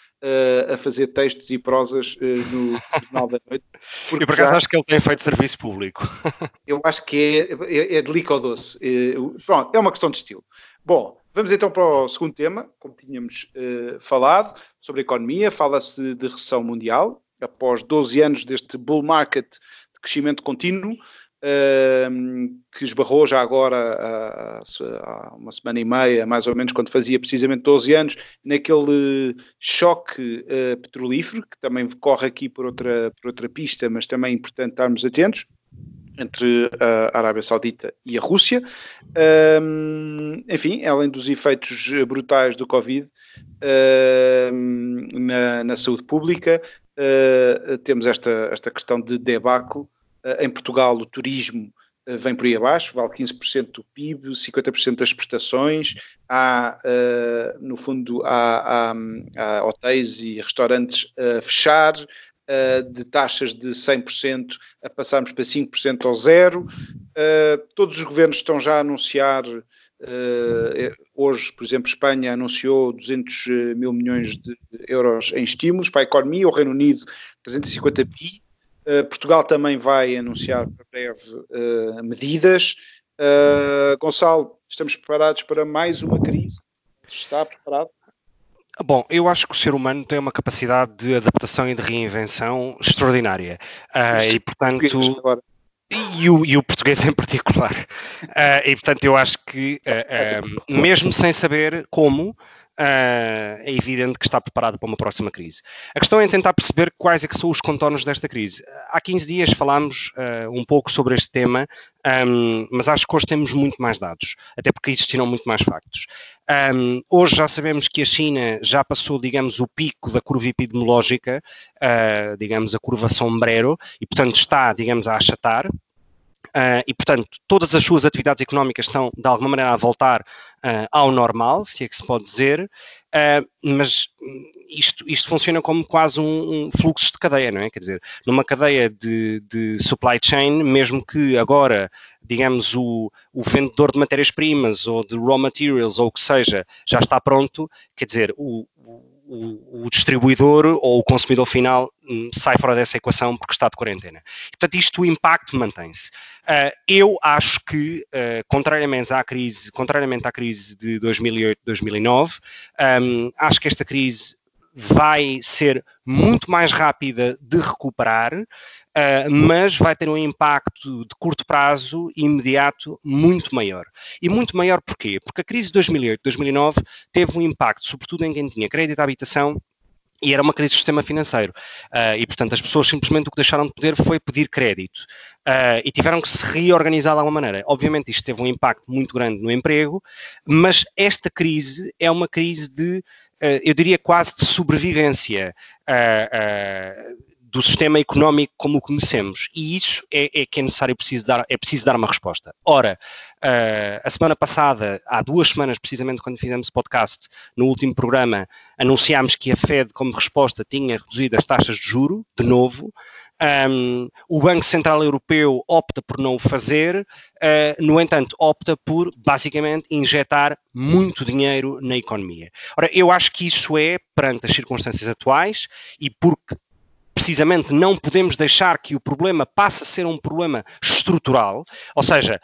a fazer textos e prosas uh, no, *laughs* Jornal da Noite. Eu por acaso já... acho que ele tem feito serviço público. *laughs* eu acho que é, é, é de líquido doce. É, pronto, é uma questão de estilo. Bom, vamos então para o segundo tema, como tínhamos uh, falado, sobre a economia. Fala-se de recessão mundial, após 12 anos deste bull market de crescimento contínuo que esbarrou já agora há, uma semana e meia, mais ou menos, quando fazia precisamente 12 anos, naquele choque uh, petrolífero, que também corre aqui por outra, por outra pista, mas também é importante estarmos atentos, entre a Arábia Saudita e a Rússia. Enfim, além dos efeitos brutais do Covid na, na, saúde pública, uh, temos esta, esta questão de debacle eh, em Portugal, o turismo eh, vem por aí abaixo, vale 15% do PIB, 50% das exportações. Há, uh, no fundo, há, há, há, hotéis e restaurantes a fechar, de taxas de 100% a passarmos para 5% ao zero. Todos os governos estão já a anunciar. hoje, por exemplo, Espanha anunciou 200 mil milhões de euros em estímulos para a economia, o Reino Unido 350 bi, Portugal também vai anunciar para breve uh, medidas. Uh, Gonçalo, estamos preparados para mais uma crise? Está preparado? Bom, eu acho que o ser humano tem uma capacidade de adaptação e de reinvenção extraordinária. e, portanto. E o, e o, português em particular. e, portanto, eu acho que, mesmo sem saber como, uh, é evidente que está preparado para uma próxima crise. A questão é tentar perceber quais é que são os contornos desta crise. Há 15 dias falámos uh, um pouco sobre este tema, um, mas acho que hoje temos muito mais dados, até porque existiram muito mais factos. Um, hoje já sabemos que a China já passou, digamos, o pico da curva epidemiológica, uh, digamos, a curva sombrero, e portanto está, digamos, a achatar, Uh, e, portanto, todas as suas atividades económicas estão, de alguma maneira, a voltar uh, ao normal, se é que se pode dizer, uh, mas isto, isto funciona como quase um, um, fluxo de cadeia, não é? Quer dizer, numa cadeia de, de supply chain, mesmo que agora, digamos, o, o vendedor de matérias-primas ou de raw materials ou o que seja já está pronto, quer dizer, o, o, o, distribuidor ou o consumidor final hum, sai fora dessa equação porque está de quarentena. Portanto, isto o impacto mantém-se. Uh, eu acho que, uh, contrariamente, à crise, contrariamente à crise de 2008-2009, um, acho que esta crise vai ser muito mais rápida de recuperar, uh, mas vai ter um impacto de curto prazo imediato muito maior. E muito maior porquê? Porque a crise de 2008-2009 teve um impacto, sobretudo em quem tinha crédito à habitação e era uma crise do sistema financeiro. Uh, e, portanto, as pessoas simplesmente o que deixaram de poder foi pedir crédito. Uh, e tiveram que se reorganizar de alguma maneira. Obviamente, isto teve um impacto muito grande no emprego, mas esta crise é uma crise de eu diria quase de sobrevivência do sistema económico como o conhecemos. E isso é, é que é necessário preciso dar, é preciso dar uma resposta. Ora, uh, a semana passada, há duas semanas, precisamente quando fizemos o podcast, no último programa, anunciámos que a Fed, como resposta, tinha reduzido as taxas de juro, de novo. Um, o Banco Central Europeu opta por não o fazer, uh, no entanto, opta por, basicamente, injetar muito dinheiro na economia. Ora, eu acho que isso é, perante as circunstâncias atuais, e porque precisamente não podemos deixar que o problema passe a ser um problema estrutural, ou seja,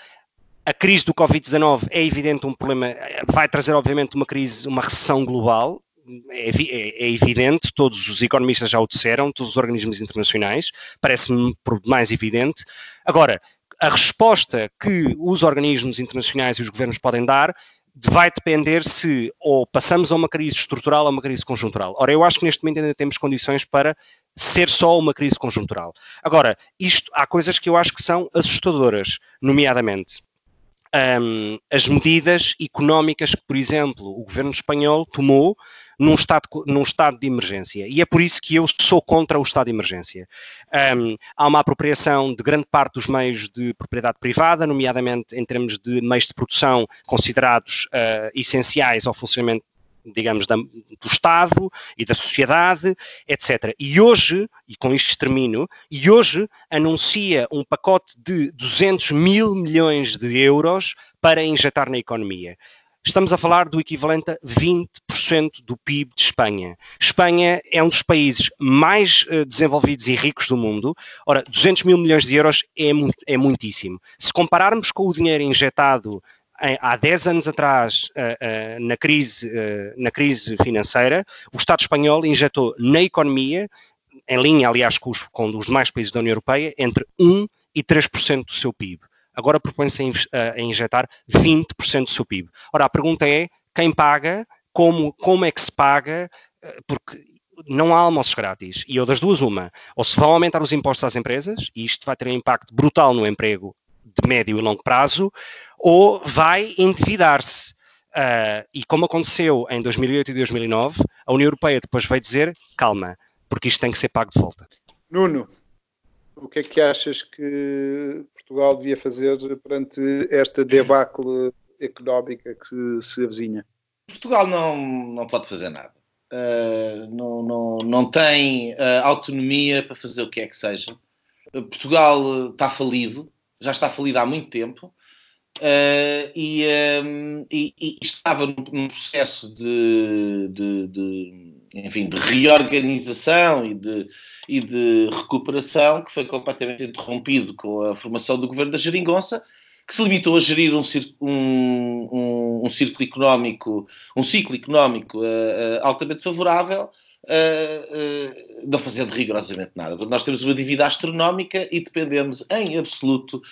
a crise do Covid-19 é evidente um problema, vai trazer obviamente uma crise, uma recessão global, é, é, é, evidente, todos os economistas já o disseram, todos os organismos internacionais, parece-me mais evidente. Agora, a resposta que os organismos internacionais e os governos podem dar vai depender se ou passamos a uma crise estrutural ou uma crise conjuntural. Ora, eu acho que neste momento ainda temos condições para ser só uma crise conjuntural. Agora, isto, há coisas que eu acho que são assustadoras, nomeadamente um, as medidas económicas que, por exemplo, o governo espanhol tomou num estado, num estado de emergência. E é por isso que eu sou contra o estado de emergência. Um, há uma apropriação de grande parte dos meios de propriedade privada, nomeadamente em termos de meios de produção considerados uh, essenciais ao funcionamento digamos, da, do Estado e da sociedade, etc. E hoje, e com isto termino, e hoje anuncia um pacote de 200 mil milhões de euros para injetar na economia. Estamos a falar do equivalente a 20% do PIB de Espanha. Espanha é um dos países mais uh, desenvolvidos e ricos do mundo. Ora, 200 mil milhões de euros é, é muitíssimo. Se compararmos com o dinheiro injetado há 10 anos atrás, uh, na, crise, na crise financeira, o Estado espanhol injetou na economia, em linha, aliás, com os, com os demais países da União Europeia, entre 1% e 3% do seu PIB. Agora propõe-se a, injetar 20% do seu PIB. Ora, a pergunta é, quem paga, como, como é que se paga, porque não há almoços grátis. E ou das duas, uma. Ou se vão aumentar os impostos às empresas, e isto vai ter um impacto brutal no emprego de médio e longo prazo, ou vai endividar-se. Uh, e como aconteceu em 2008 e 2009, a União Europeia depois vai dizer: calma, porque isto tem que ser pago de volta. Nuno, o que é que achas que Portugal devia fazer perante esta debacle económica que se avizinha? Portugal não, não pode fazer nada. Uh, não, não, não tem uh, autonomia para fazer o que é que seja. Portugal está falido, já está falido há muito tempo. Uh, e, um, e, e, estava num, processo de, de, de, enfim, de reorganização e de, e de recuperação que foi completamente interrompido com a formação do governo da Geringonça, que se limitou a gerir um, um, um, um círculo económico, um ciclo económico uh, uh, altamente favorável, uh, não fazendo rigorosamente nada. Nós temos uma dívida astronómica e dependemos em absoluto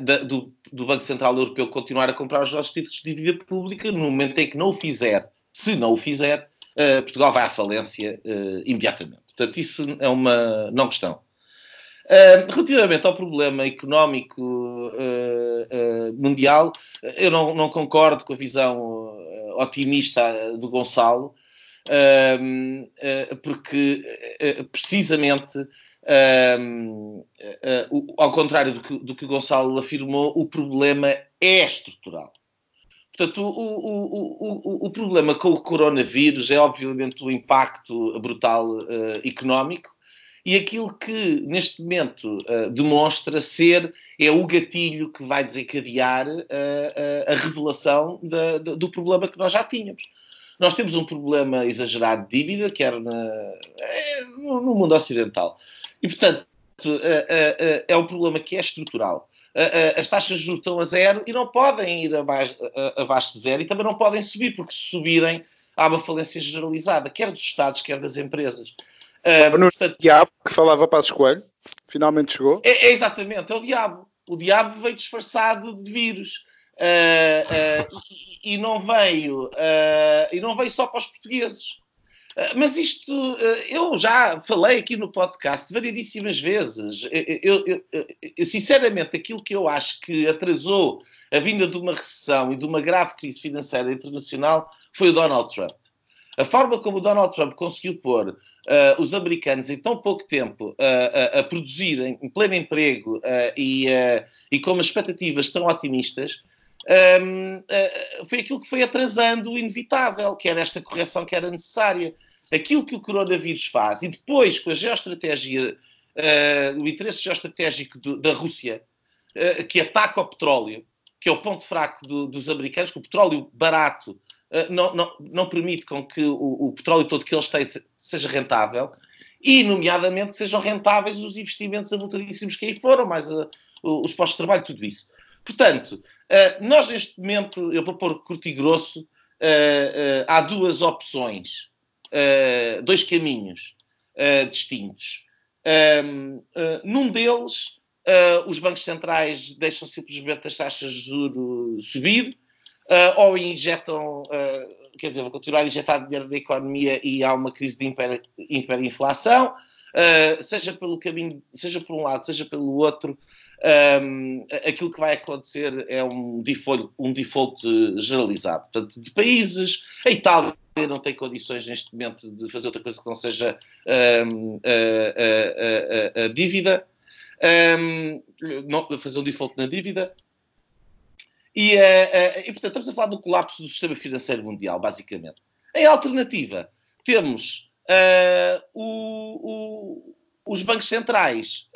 da, do do Banco Central Europeu continuar a comprar os nossos títulos de dívida pública, no momento em que não o fizer, se não o fizer, uh, Portugal vai à falência uh, imediatamente. Portanto, isso é uma não questão. Uh, relativamente ao problema económico mundial, eu não, não, concordo com a visão otimista do Gonçalo, porque precisamente um, uh, uh, ao contrário do que, do que o Gonçalo afirmou, o problema é estrutural. Portanto, o, o, o, o, problema com o coronavírus é, obviamente, o impacto brutal uh, económico e aquilo que, neste momento, uh, demonstra ser é o gatilho que vai desencadear uh, a revelação da, do problema que nós já tínhamos. Nós temos um problema exagerado de dívida, quer na, é, no mundo ocidental, e, portanto, é, é, é, é um problema que é estrutural. As taxas de juros estão a zero e não podem ir abaixo, abaixo de zero e também não podem subir, porque se subirem há uma falência generalizada, quer dos Estados, quer das empresas. Uh, no portanto, diabo que falava Passos Coelho, finalmente chegou. É, é, exatamente, é o diabo. O diabo veio disfarçado de vírus. Uh, uh, e, e, não veio e não veio só para os portugueses. Mas isto, eu já falei aqui no podcast variedíssimas vezes. Eu, eu, eu, sinceramente, aquilo que eu acho que atrasou a vinda de uma recessão e de uma grave crise financeira internacional foi o Donald Trump. A forma como o Donald Trump conseguiu pôr uh, os americanos em tão pouco tempo uh, a produzir em pleno emprego e, e com expectativas tão otimistas um, foi aquilo que foi atrasando o inevitável, que era esta correção que era necessária. Aquilo que o coronavírus faz, e depois com a geoestratégia, o interesse geoestratégico do, da Rússia, que ataca o petróleo, que é o ponto fraco do, dos americanos, que o petróleo barato não, não, não, permite com que o, o, petróleo todo que eles têm seja rentável e, nomeadamente, sejam rentáveis os investimentos avultadíssimos que aí foram, mais uh, os postos de trabalho, tudo isso. Portanto, uh, nós neste momento, eu vou pôr curto e grosso, uh, há duas opções, dois caminhos distintos. Um, num deles, os bancos centrais deixam simplesmente as taxas de juros subir, uh, ou injetam, uh, quer dizer, vão continuar a injetar dinheiro da economia e há uma crise de hiper, hiperinflação, uh, seja pelo caminho, seja por um lado, seja pelo outro, um, aquilo que vai acontecer é um default, um default generalizado. Portanto, de países, a Itália não tem condições neste momento de fazer outra coisa que não seja um, a, a, a, a, dívida, um, não, fazer um default na dívida. E, uh, uh, e, portanto, estamos a falar do colapso do sistema financeiro mundial, basicamente. Em alternativa, temos uh, o, os bancos centrais,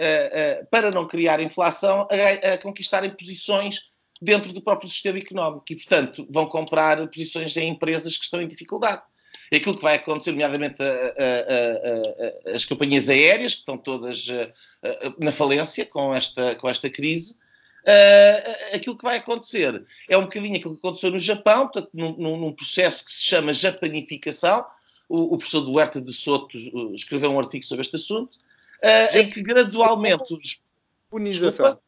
para não criar inflação, a, a, conquistarem posições dentro do próprio sistema económico e, portanto, vão comprar posições em empresas que estão em dificuldade. É aquilo que vai acontecer, nomeadamente, as companhias aéreas, que estão todas na falência com esta, com esta crise, uh, aquilo que vai acontecer é um bocadinho aquilo que aconteceu no Japão, portanto, num, num processo que se chama japanificação. O, o professor Duarte de Soto escreveu um artigo sobre este assunto, uh, em que gradualmente. Japonização.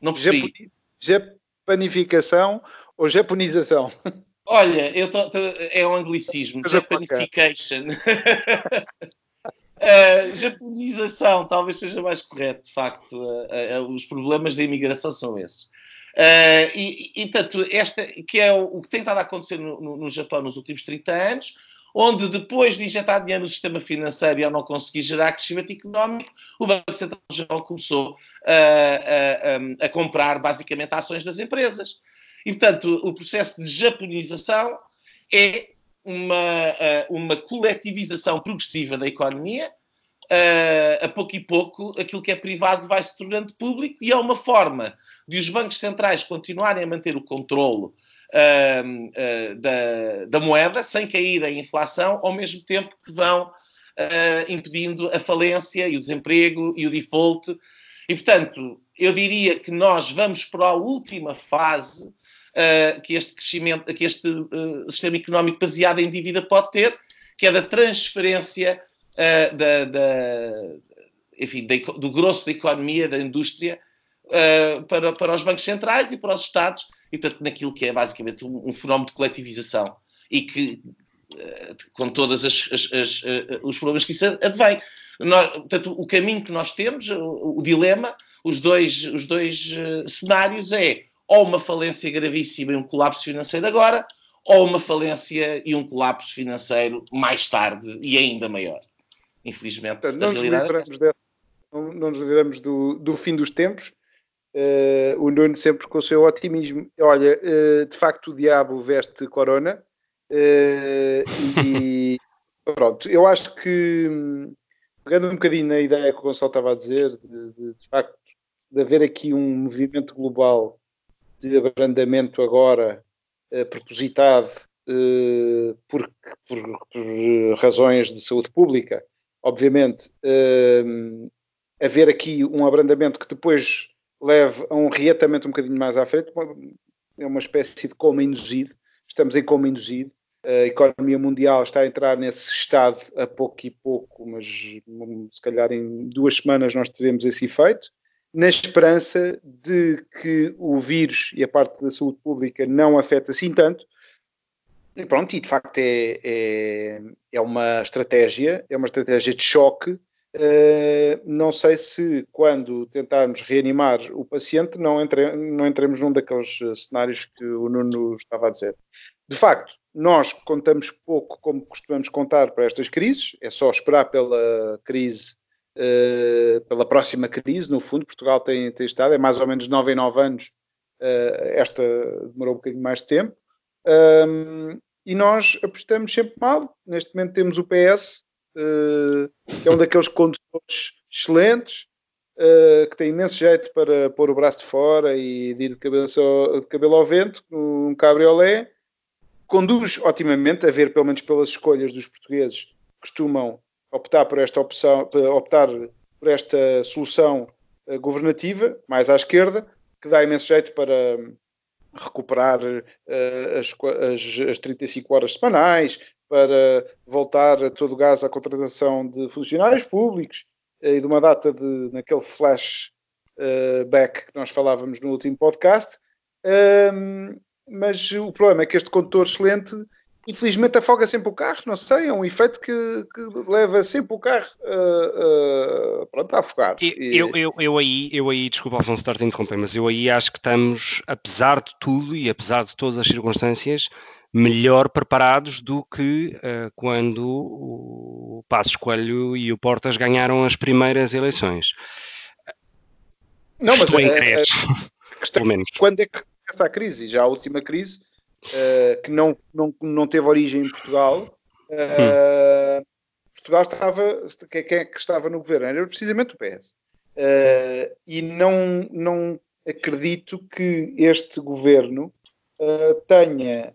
não percebi. Japanificação ou japonização? Olha, tô, tô, é um anglicismo, japanification. Uh, *laughs* japonização talvez seja mais correto, de facto. Uh, uh, os problemas da imigração são esses. e, e, portanto, esta, que é o, o, que tem estado a acontecer no, no, no, Japão nos últimos 30 anos, onde depois de injetar dinheiro no sistema financeiro e ao não conseguir gerar crescimento económico, o Banco Central Japão começou a, a, a comprar basicamente ações das empresas. E, portanto, o processo de japonização é uma, uma coletivização progressiva da economia. a pouco e pouco, aquilo que é privado vai se tornando público e é uma forma de os bancos centrais continuarem a manter o controlo da, da, moeda sem cair a inflação, ao mesmo tempo que vão impedindo a falência e o desemprego e o default. E, portanto, eu diria que nós vamos para a última fase uh, que este crescimento, que este uh, sistema económico baseado em dívida pode ter, que é da transferência uh, da, da, enfim, da, do grosso da economia, da indústria, para, para os bancos centrais e para os Estados, e portanto naquilo que é basicamente um, um fenómeno de coletivização e que, com todos os problemas que isso advém. Nós, portanto, o caminho que nós temos, o, o dilema, os dois, os dois cenários é ou uma falência gravíssima e um colapso financeiro agora, ou uma falência e um colapso financeiro mais tarde e ainda maior. Infelizmente, não, nos livramos, é dessa, não, não nos livramos do, do fim dos tempos. Uh, o Nuno sempre com o seu otimismo. Olha, uh, de facto, o diabo veste corona. Uh, e *laughs* pronto, eu acho que, pegando um bocadinho na ideia que o Gonçalo estava a dizer, de, de, de facto, de haver aqui um movimento global de abrandamento agora propositado por, por, por, razões de saúde pública, obviamente, haver aqui um abrandamento que depois leve a um reatamento um bocadinho mais à frente, é uma espécie de coma induzido, estamos em coma induzido, a economia mundial está a entrar nesse estado a pouco e pouco, mas se calhar em duas semanas nós teremos esse efeito na esperança de que o vírus e a parte da saúde pública não afeta assim tanto. E pronto, e de facto é, é, é uma estratégia, é uma estratégia de choque. Uh, não sei se quando tentarmos reanimar o paciente não, entre, não entremos num daqueles cenários que o Nuno estava a dizer. De facto, nós contamos pouco como costumamos contar para estas crises, é só esperar pela crise, uh, pela próxima crise. No fundo, Portugal tem, tem estado, é mais ou menos 9 em 9 anos, uh, esta demorou um bocadinho mais de tempo. E nós apostamos sempre mal. Neste momento temos o PS, é um daqueles condutores excelentes, uh, que tem imenso jeito para pôr o braço de fora e ir de, cabeça ao, de cabelo ao vento, um cabriolé. Conduz otimamente, a ver pelo menos pelas escolhas dos portugueses, costumam optar por esta opção, optar por esta solução governativa, mais à esquerda, que dá imenso jeito para recuperar uh, as, as, as 35 horas semanais, para voltar a todo o gás à contratação de funcionários públicos uh, e de uma data de, naquele flash uh, back que nós falávamos no último podcast. mas o problema é que este condutor excelente infelizmente afoga sempre o carro, não sei, é um efeito que, que leva sempre o carro uh, uh, pronto, a afogar. Eu, eu, eu, aí, eu aí, desculpa Alfonso estar a interromper, mas eu aí acho que estamos, apesar de tudo e apesar de todas as circunstâncias, melhor preparados do que uh, quando o Passos Coelho e o Portas ganharam as primeiras eleições. Não, mas Estou em a, a, a questão, pelo menos. quando é que começa a crise? Já a última crise uh, que não, não, não teve origem em Portugal, uh, Portugal estava, quem é que estava no governo? Era precisamente o PS. E não, não acredito que este governo tenha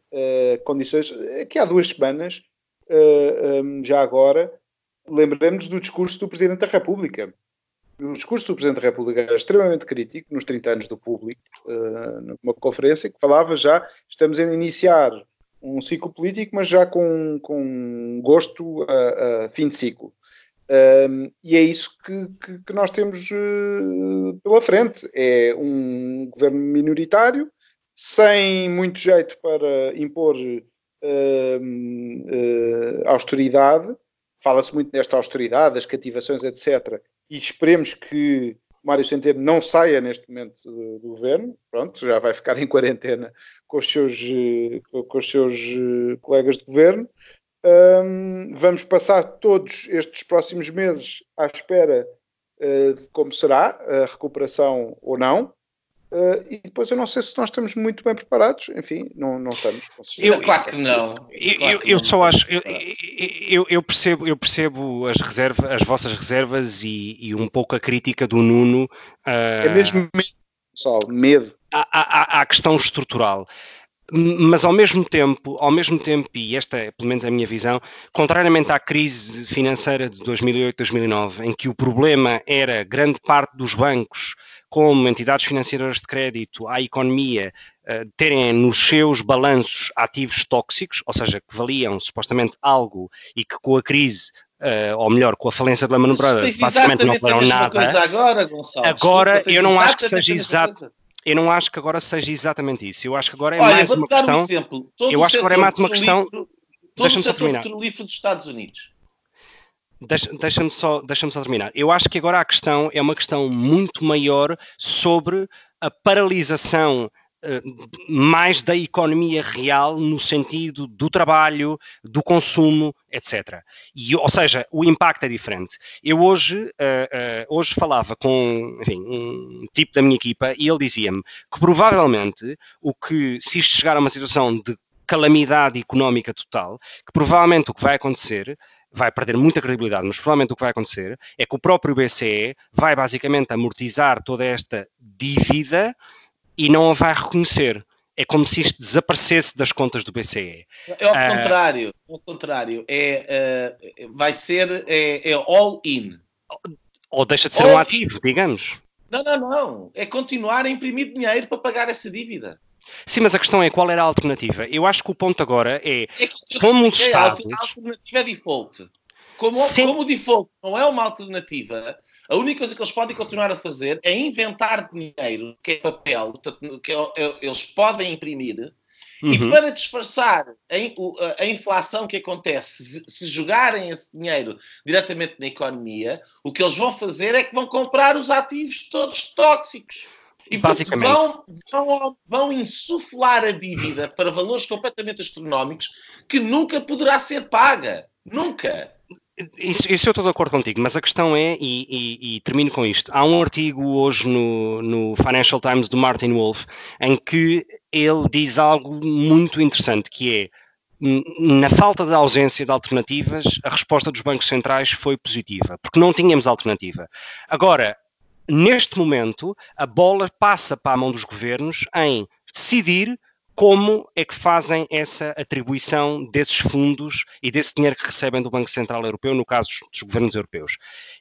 condições. Aqui há duas semanas, um, já agora, lembramos do discurso do Presidente da República o discurso do Presidente da República era extremamente crítico nos 30 anos do público, uh, numa conferência que falava já, estamos a iniciar um ciclo político, mas já com, com gosto a, a fim de ciclo. Um, e é isso que, que, que nós temos uh, pela frente. É um governo minoritário, sem muito jeito para impor uh, uh, austeridade. Fala-se muito desta austeridade, das cativações, etc e esperemos que Mário Centeno não saia neste momento do, do, governo, pronto, já vai ficar em quarentena com os seus, eh, com os seus eh, colegas de governo. Um, vamos passar todos estes próximos meses à espera uh, de como será a recuperação ou não. Uh, e depois eu não sei se nós estamos muito bem preparados, enfim, não, não estamos. Eu, claro que não. Eu, claro eu, que eu não. só acho, eu, eu, percebo, eu percebo as reservas, as vossas reservas e, e um pouco a crítica do Nuno. Uh, é mesmo medo, pessoal, medo. À, à, à questão estrutural mas ao mesmo tempo, ao mesmo tempo, e esta é pelo menos a minha visão, contrariamente à crise financeira de 2008-2009, em que o problema era grande parte dos bancos como entidades financeiras de crédito à economia uh, terem nos seus balanços ativos tóxicos, ou seja, que valiam supostamente algo e que com a crise Uh, ou melhor, com a falência de Lehman Brothers, basicamente não valeram nada. agora, Gonçalo. Agora, eu não acho que seja exato. Eu não acho que agora seja exatamente isso. Eu acho que agora é Olha, mais uma questão. Um eu acho que agora é mais uma questão. Deixa-me só terminar. petrolífero dos Estados Unidos Deixa-me só, deixa só terminar. Eu acho que agora a questão é uma questão muito maior sobre a paralisação uh, mais da economia real no sentido do trabalho, do consumo, etc. E, ou seja, o impacto é diferente. Eu hoje, uh, uh, hoje falava com enfim, um tipo da minha equipa e ele dizia-me que provavelmente o que, se isto chegar a uma situação de calamidade económica total, que provavelmente o que vai acontecer vai perder muita credibilidade, mas provavelmente o que vai acontecer é que o próprio BCE vai basicamente amortizar toda esta dívida e não a vai reconhecer. É como se isto desaparecesse das contas do BCE. É ao uh, contrário, ao contrário. É, uh, vai ser é, é all in. Ou deixa de ser all um ativo, in. digamos. Não, não, não. É continuar a imprimir dinheiro para pagar essa dívida. Sim, mas a questão é qual era a alternativa. Eu acho que o ponto agora é, é como os Estados. A alternativa é default. Como, como o default não é uma alternativa, a única coisa que eles podem continuar a fazer é inventar dinheiro, que é papel, que é, é, eles podem imprimir, uhum. e para disfarçar a, a, inflação que acontece, se, se jogarem esse dinheiro diretamente na economia, o que eles vão fazer é que vão comprar os ativos todos tóxicos. E basicamente vão, vão, vão insuflar a dívida para valores completamente astronómicos que nunca poderá ser paga. Nunca. Isso, isso, eu estou de acordo contigo, mas a questão é, e, e, e, termino com isto: há um artigo hoje no, no Financial Times do Martin Wolf em que ele diz algo muito interessante, que é na falta de ausência de alternativas, a resposta dos bancos centrais foi positiva, porque não tínhamos alternativa. Agora, neste momento, a bola passa para a mão dos governos em decidir como é que fazem essa atribuição desses fundos e desse dinheiro que recebem do Banco Central Europeu, no caso dos governos europeus.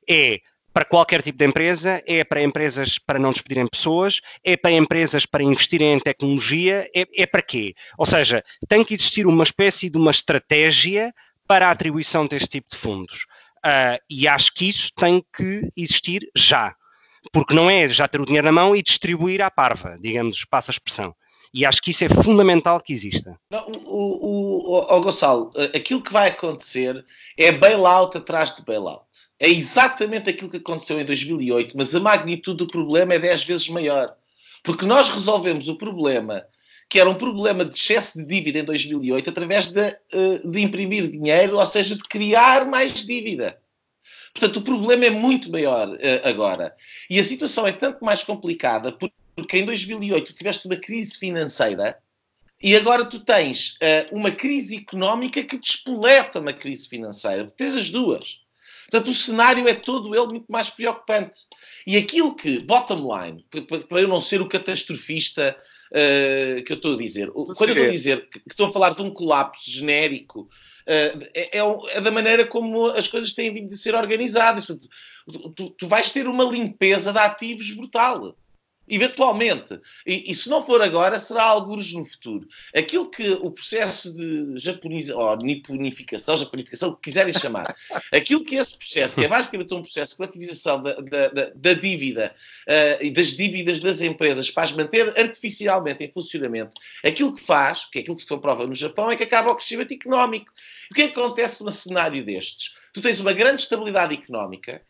É para qualquer tipo de empresa, é para empresas para não despedirem pessoas, é para empresas para investirem em tecnologia, é, é para quê? Ou seja, tem que existir uma espécie de uma estratégia para a atribuição deste tipo de fundos. Uh, e acho que isso tem que existir já. Porque não é já ter o dinheiro na mão e distribuir à parva, digamos, passa a expressão. E acho que isso é fundamental que exista. Não, o, o, o, Gonçalo, aquilo que vai acontecer é bailout atrás de bailout. É exatamente aquilo que aconteceu em 2008, mas a magnitude do problema é 10 vezes maior. Porque nós resolvemos o problema, que era um problema de excesso de dívida em 2008, através de, eh, de imprimir dinheiro, ou seja, de criar mais dívida. Portanto, o problema é muito maior uh, agora. E a situação é tanto mais complicada porque em 2008 tu tiveste uma crise financeira e agora tu tens uh, uma crise económica que despoleta uma crise financeira. Tens as duas. Portanto, o cenário é todo ele muito mais preocupante. E aquilo que, bottom line, para eu não ser o catastrofista uh, que eu estou a dizer, quando eu estou a dizer que, que estou a falar de um colapso genérico é, é, da maneira como as coisas têm vindo a ser organizadas. Tu, tu, tu, vais ter uma limpeza de ativos brutal. Eventualmente. E, e, se não for agora, será alguns no futuro. Aquilo que o processo de japonização, ou niponificação, japonificação, o que quiserem chamar, *laughs* aquilo que esse processo, que é basicamente um processo de coletivização da, da, da, da dívida uh, e das dívidas das empresas para as manter artificialmente em funcionamento, aquilo que faz, que é aquilo que se comprova no Japão, é que acaba o crescimento económico. O que é que acontece num cenário destes? Tu tens uma grande estabilidade económica,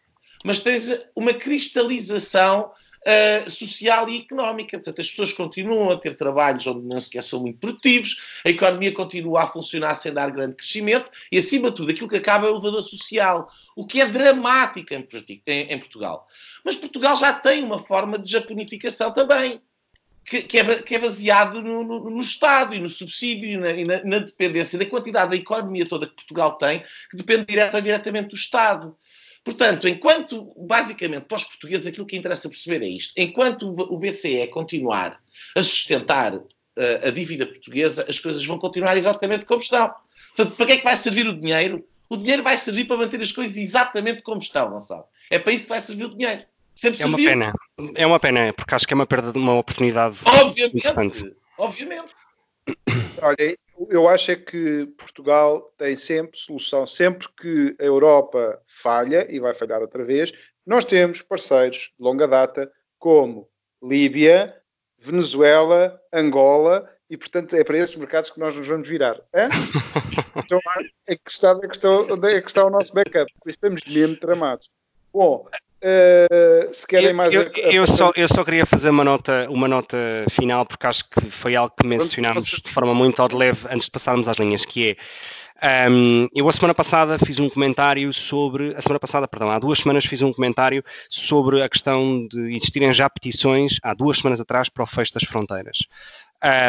mas tens uma cristalização uh, social e económica. Portanto, as pessoas continuam a ter trabalhos onde não sequer são muito produtivos, a economia continua a funcionar sem dar grande crescimento e, acima de tudo, aquilo que acaba é o elevador social, o que é dramático em, em, em Portugal. Mas Portugal já tem uma forma de japonificação também. Que, que, é, que, é, baseado no, no, no, Estado e no subsídio e na, e na, na dependência da quantidade da economia toda que Portugal tem, que depende direto ou do Estado. Portanto, enquanto, basicamente, para os portugueses, aquilo que interessa perceber é isto: enquanto o BCE continuar a sustentar uh, a dívida portuguesa, as coisas vão continuar exatamente como estão. Portanto, para que é que vai servir o dinheiro? O dinheiro vai servir para manter as coisas exatamente como estão, não sabe? É para isso que vai servir o dinheiro. Sempre é uma serviu. pena. É uma pena, porque acho que é uma perda de uma oportunidade. Obviamente. Importante. Obviamente. Olha, eu acho é que Portugal tem sempre solução. Sempre que a Europa falha, e vai falhar outra vez, nós temos parceiros de longa data como Líbia, Venezuela, Angola, e portanto é para esses mercados que nós nos vamos virar. *laughs* então é que, está, é, que está, é que está o nosso backup. Estamos mesmo tramados. Bom, Uh, se querem mais. Eu, eu, eu, só, eu só queria fazer uma nota, uma nota final, porque acho que foi algo que mencionámos de forma muito ao de leve antes de passarmos às linhas, que é. Um, eu a semana passada fiz um comentário sobre. A semana passada, perdão, há duas semanas fiz um comentário sobre a questão de existirem já petições, há duas semanas atrás, para o fecho das fronteiras.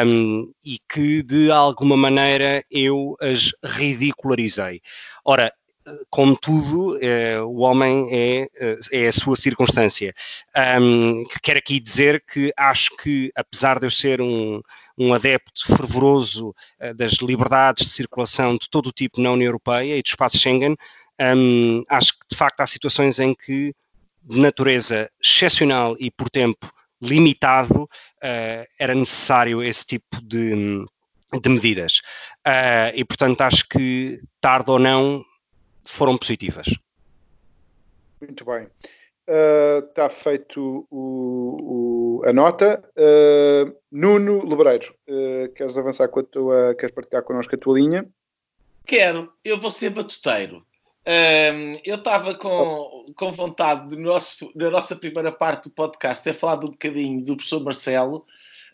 Um, e que de alguma maneira eu as ridicularizei. Ora, como tudo, eh, o homem é, eh, é a sua circunstância. Um, quero aqui dizer que acho que, apesar de eu ser um, um adepto fervoroso uh, das liberdades de circulação de todo o tipo na União Europeia e do espaço Schengen, um, acho que de facto há situações em que, de natureza excepcional e por tempo limitado, uh, era necessário esse tipo de, de medidas. Uh, e portanto acho que, tarde ou não, foram positivas. Muito bem. Está uh, feito o, o, a nota. Uh, Nuno Lebreiro, uh, queres avançar com a tua. Queres partilhar connosco a tua linha? Quero. Eu vou ser batuteiro. Um, eu estava com, com vontade de nosso, na nossa primeira parte do podcast ter falado um bocadinho do professor Marcelo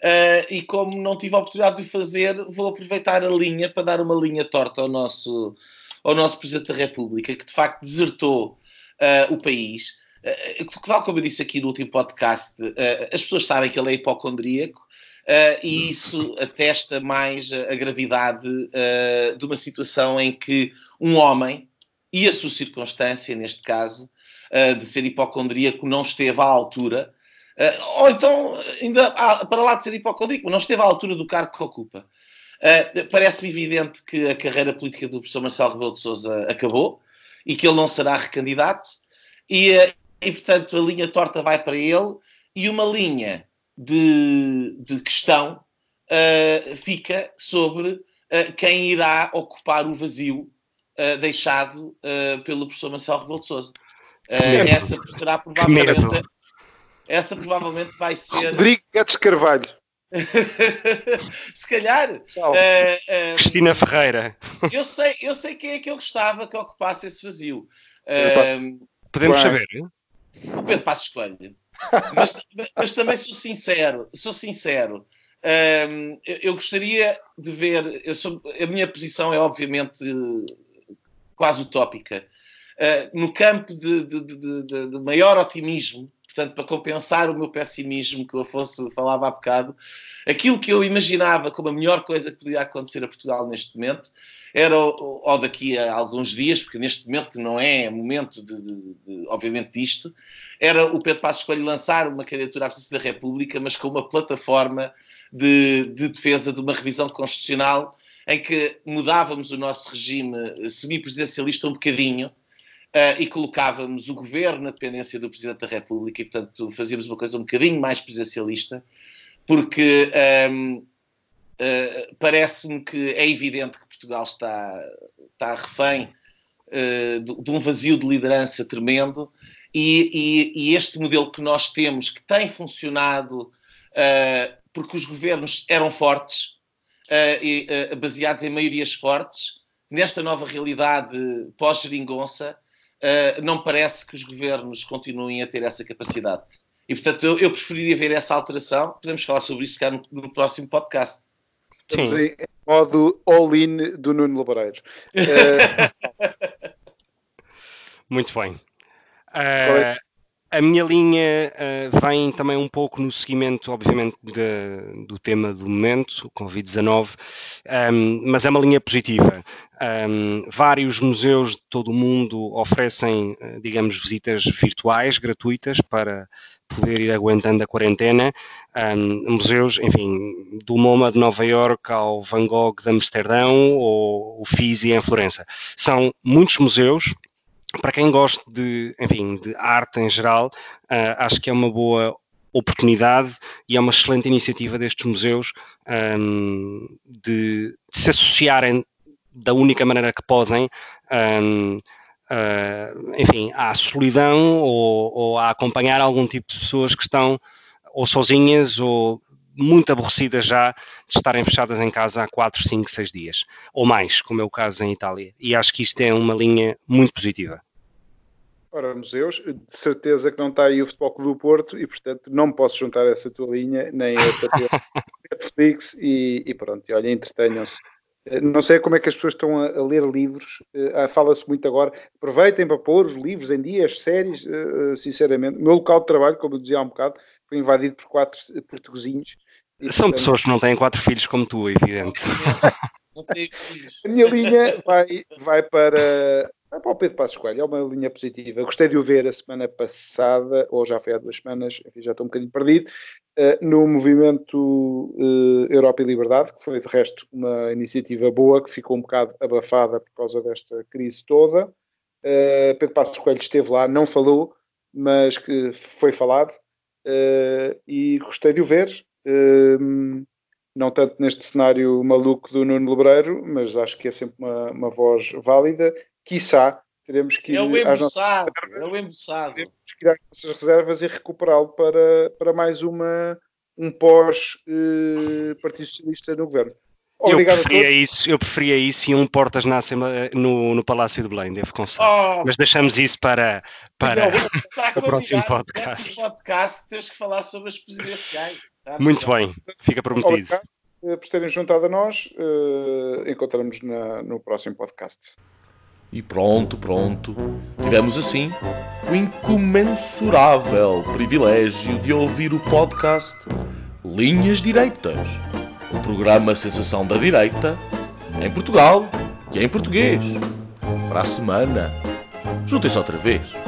uh, e como não tive a oportunidade de o fazer, vou aproveitar a linha para dar uma linha torta ao nosso, ao nosso Presidente da República, que de facto desertou uh, o país. Uh, tal como eu disse aqui no último podcast, as pessoas sabem que ele é hipocondríaco e isso atesta mais a, gravidade de uma situação em que um homem e a sua circunstância, neste caso, uh, de ser hipocondríaco, não esteve à altura, uh, ou então, ainda para lá de ser hipocondríaco, não esteve à altura do cargo que ocupa. Uh, Parece-me evidente que a carreira política do professor Marcelo Rebelo de Sousa acabou e que ele não será recandidato, e, e portanto a linha torta vai para ele e uma linha de, de questão fica sobre quem irá ocupar o vazio uh, deixado uh, pelo professor Marcelo Rebelo de Sousa. Uh, essa será provavelmente. Essa provavelmente vai ser. Rodrigo Guedes Carvalho. *laughs* Se calhar. Uh, Cristina Ferreira. Eu sei, eu sei quem é que eu gostava que ocupasse esse vazio. Podemos saber? O Pedro Passos Coelho. Mas, mas, também sou sincero, sou sincero. eu, eu, gostaria de ver. Eu sou, a minha posição é obviamente quase utópica. Uh, no campo de, de, de, de, maior otimismo, portanto, para compensar o meu pessimismo que o Afonso falava há bocado, aquilo que eu imaginava como a melhor coisa que podia acontecer a Portugal neste momento era, ou daqui a alguns dias, porque neste momento não é momento de, de, de obviamente, disto, era o Pedro Passos Coelho lançar uma candidatura à presidência da República, mas com uma plataforma de, de defesa de uma revisão constitucional em que mudávamos o nosso regime semipresidencialista um bocadinho uh, e colocávamos o governo na dependência do Presidente da República e, portanto, fazíamos uma coisa um bocadinho mais presidencialista, porque um, uh, eh, parece-me que é evidente que Portugal está, está refém uh, de, de, um vazio de liderança tremendo e, e, e, este modelo que nós temos, que tem funcionado porque os governos eram fortes, uh, baseados em maiorias fortes, nesta nova realidade pós-geringonça, uh, não parece que os governos continuem a ter essa capacidade. E, portanto, eu, eu preferiria ver essa alteração. Podemos falar sobre isso no, no próximo podcast. Estamos Sim. em modo all-in do Nuno Laboreiro. *laughs* Muito bem. Uh, a minha linha uh, vem também um pouco no seguimento, obviamente, de, do tema do momento, o Covid-19, um, mas é uma linha positiva. Um, vários museus de todo o mundo oferecem, eh, digamos, visitas virtuais, gratuitas, para poder ir aguentando a quarentena. Um, museus, enfim, do MoMA de Nova York ao Van Gogh de Amsterdão ou o Fisi em Florença. São muitos museus, para quem gosta de, enfim, de arte em geral, uh, acho que é uma boa oportunidade e é uma excelente iniciativa destes museus um, de, de, se associarem da única maneira que podem, um, uh, ah, enfim, à solidão ou, ou a acompanhar algum tipo de pessoas que estão ou sozinhas ou muito aborrecidas já de estarem fechadas em casa há 4, 5, 6 dias, ou mais, como é o caso em Itália. E acho que isto é uma linha muito positiva. Ora, museus, de certeza que não está aí o Futebol Clube do Porto e, portanto, não posso juntar essa tua linha, nem essa tua *laughs* Netflix e, e pronto, e olha, entretenham-se. Eh, não sei como é que as pessoas estão a, a ler livros, uh, fala-se muito agora. Aproveitem para pôr os livros em dia, as séries, uh, sinceramente. O meu local de trabalho, como eu dizia há um bocado, foi invadido por quatro portuguesinhos. São portanto, pessoas que não têm quatro filhos como tu, evidente. *laughs* A minha linha vai, vai para é para o Pedro Passos Coelho, é uma linha positiva. Gostei de o ver a semana passada, ou já foi há duas semanas, enfim, já estou um bocadinho perdido, uh, no movimento uh, Europa e Liberdade, que foi de resto uma iniciativa boa, que ficou um bocado abafada por causa desta crise toda. Uh, Pedro Passos Coelho esteve lá, não falou, mas que foi falado, e gostei de o ver. Não tanto neste cenário maluco do Nuno Lebreiro, mas acho que é sempre uma, uma voz válida quiçá, teremos que ir é o embuçado, é o embuçado. Teremos que ir às nossas reservas e recuperá-lo para, para mais uma, um pós-Partido eh, Socialista no governo. Obrigado eu preferia isso, eu preferia isso e um Portas na no, no Palácio de Belém, devo confessar. Oh. Mas deixamos isso para, para *laughs* o próximo podcast. podcast. Temos que falar sobre as presidenciais. Tá? Muito bem, fica prometido. Obrigado eh, por terem juntado a nós. Uh, encontramos na, no próximo podcast. E pronto, pronto. Tivemos assim o incomensurável privilégio de ouvir o podcast Linhas Direitas, o programa Sensação da Direita, em Portugal e em português. Para a semana, juntem-se outra vez.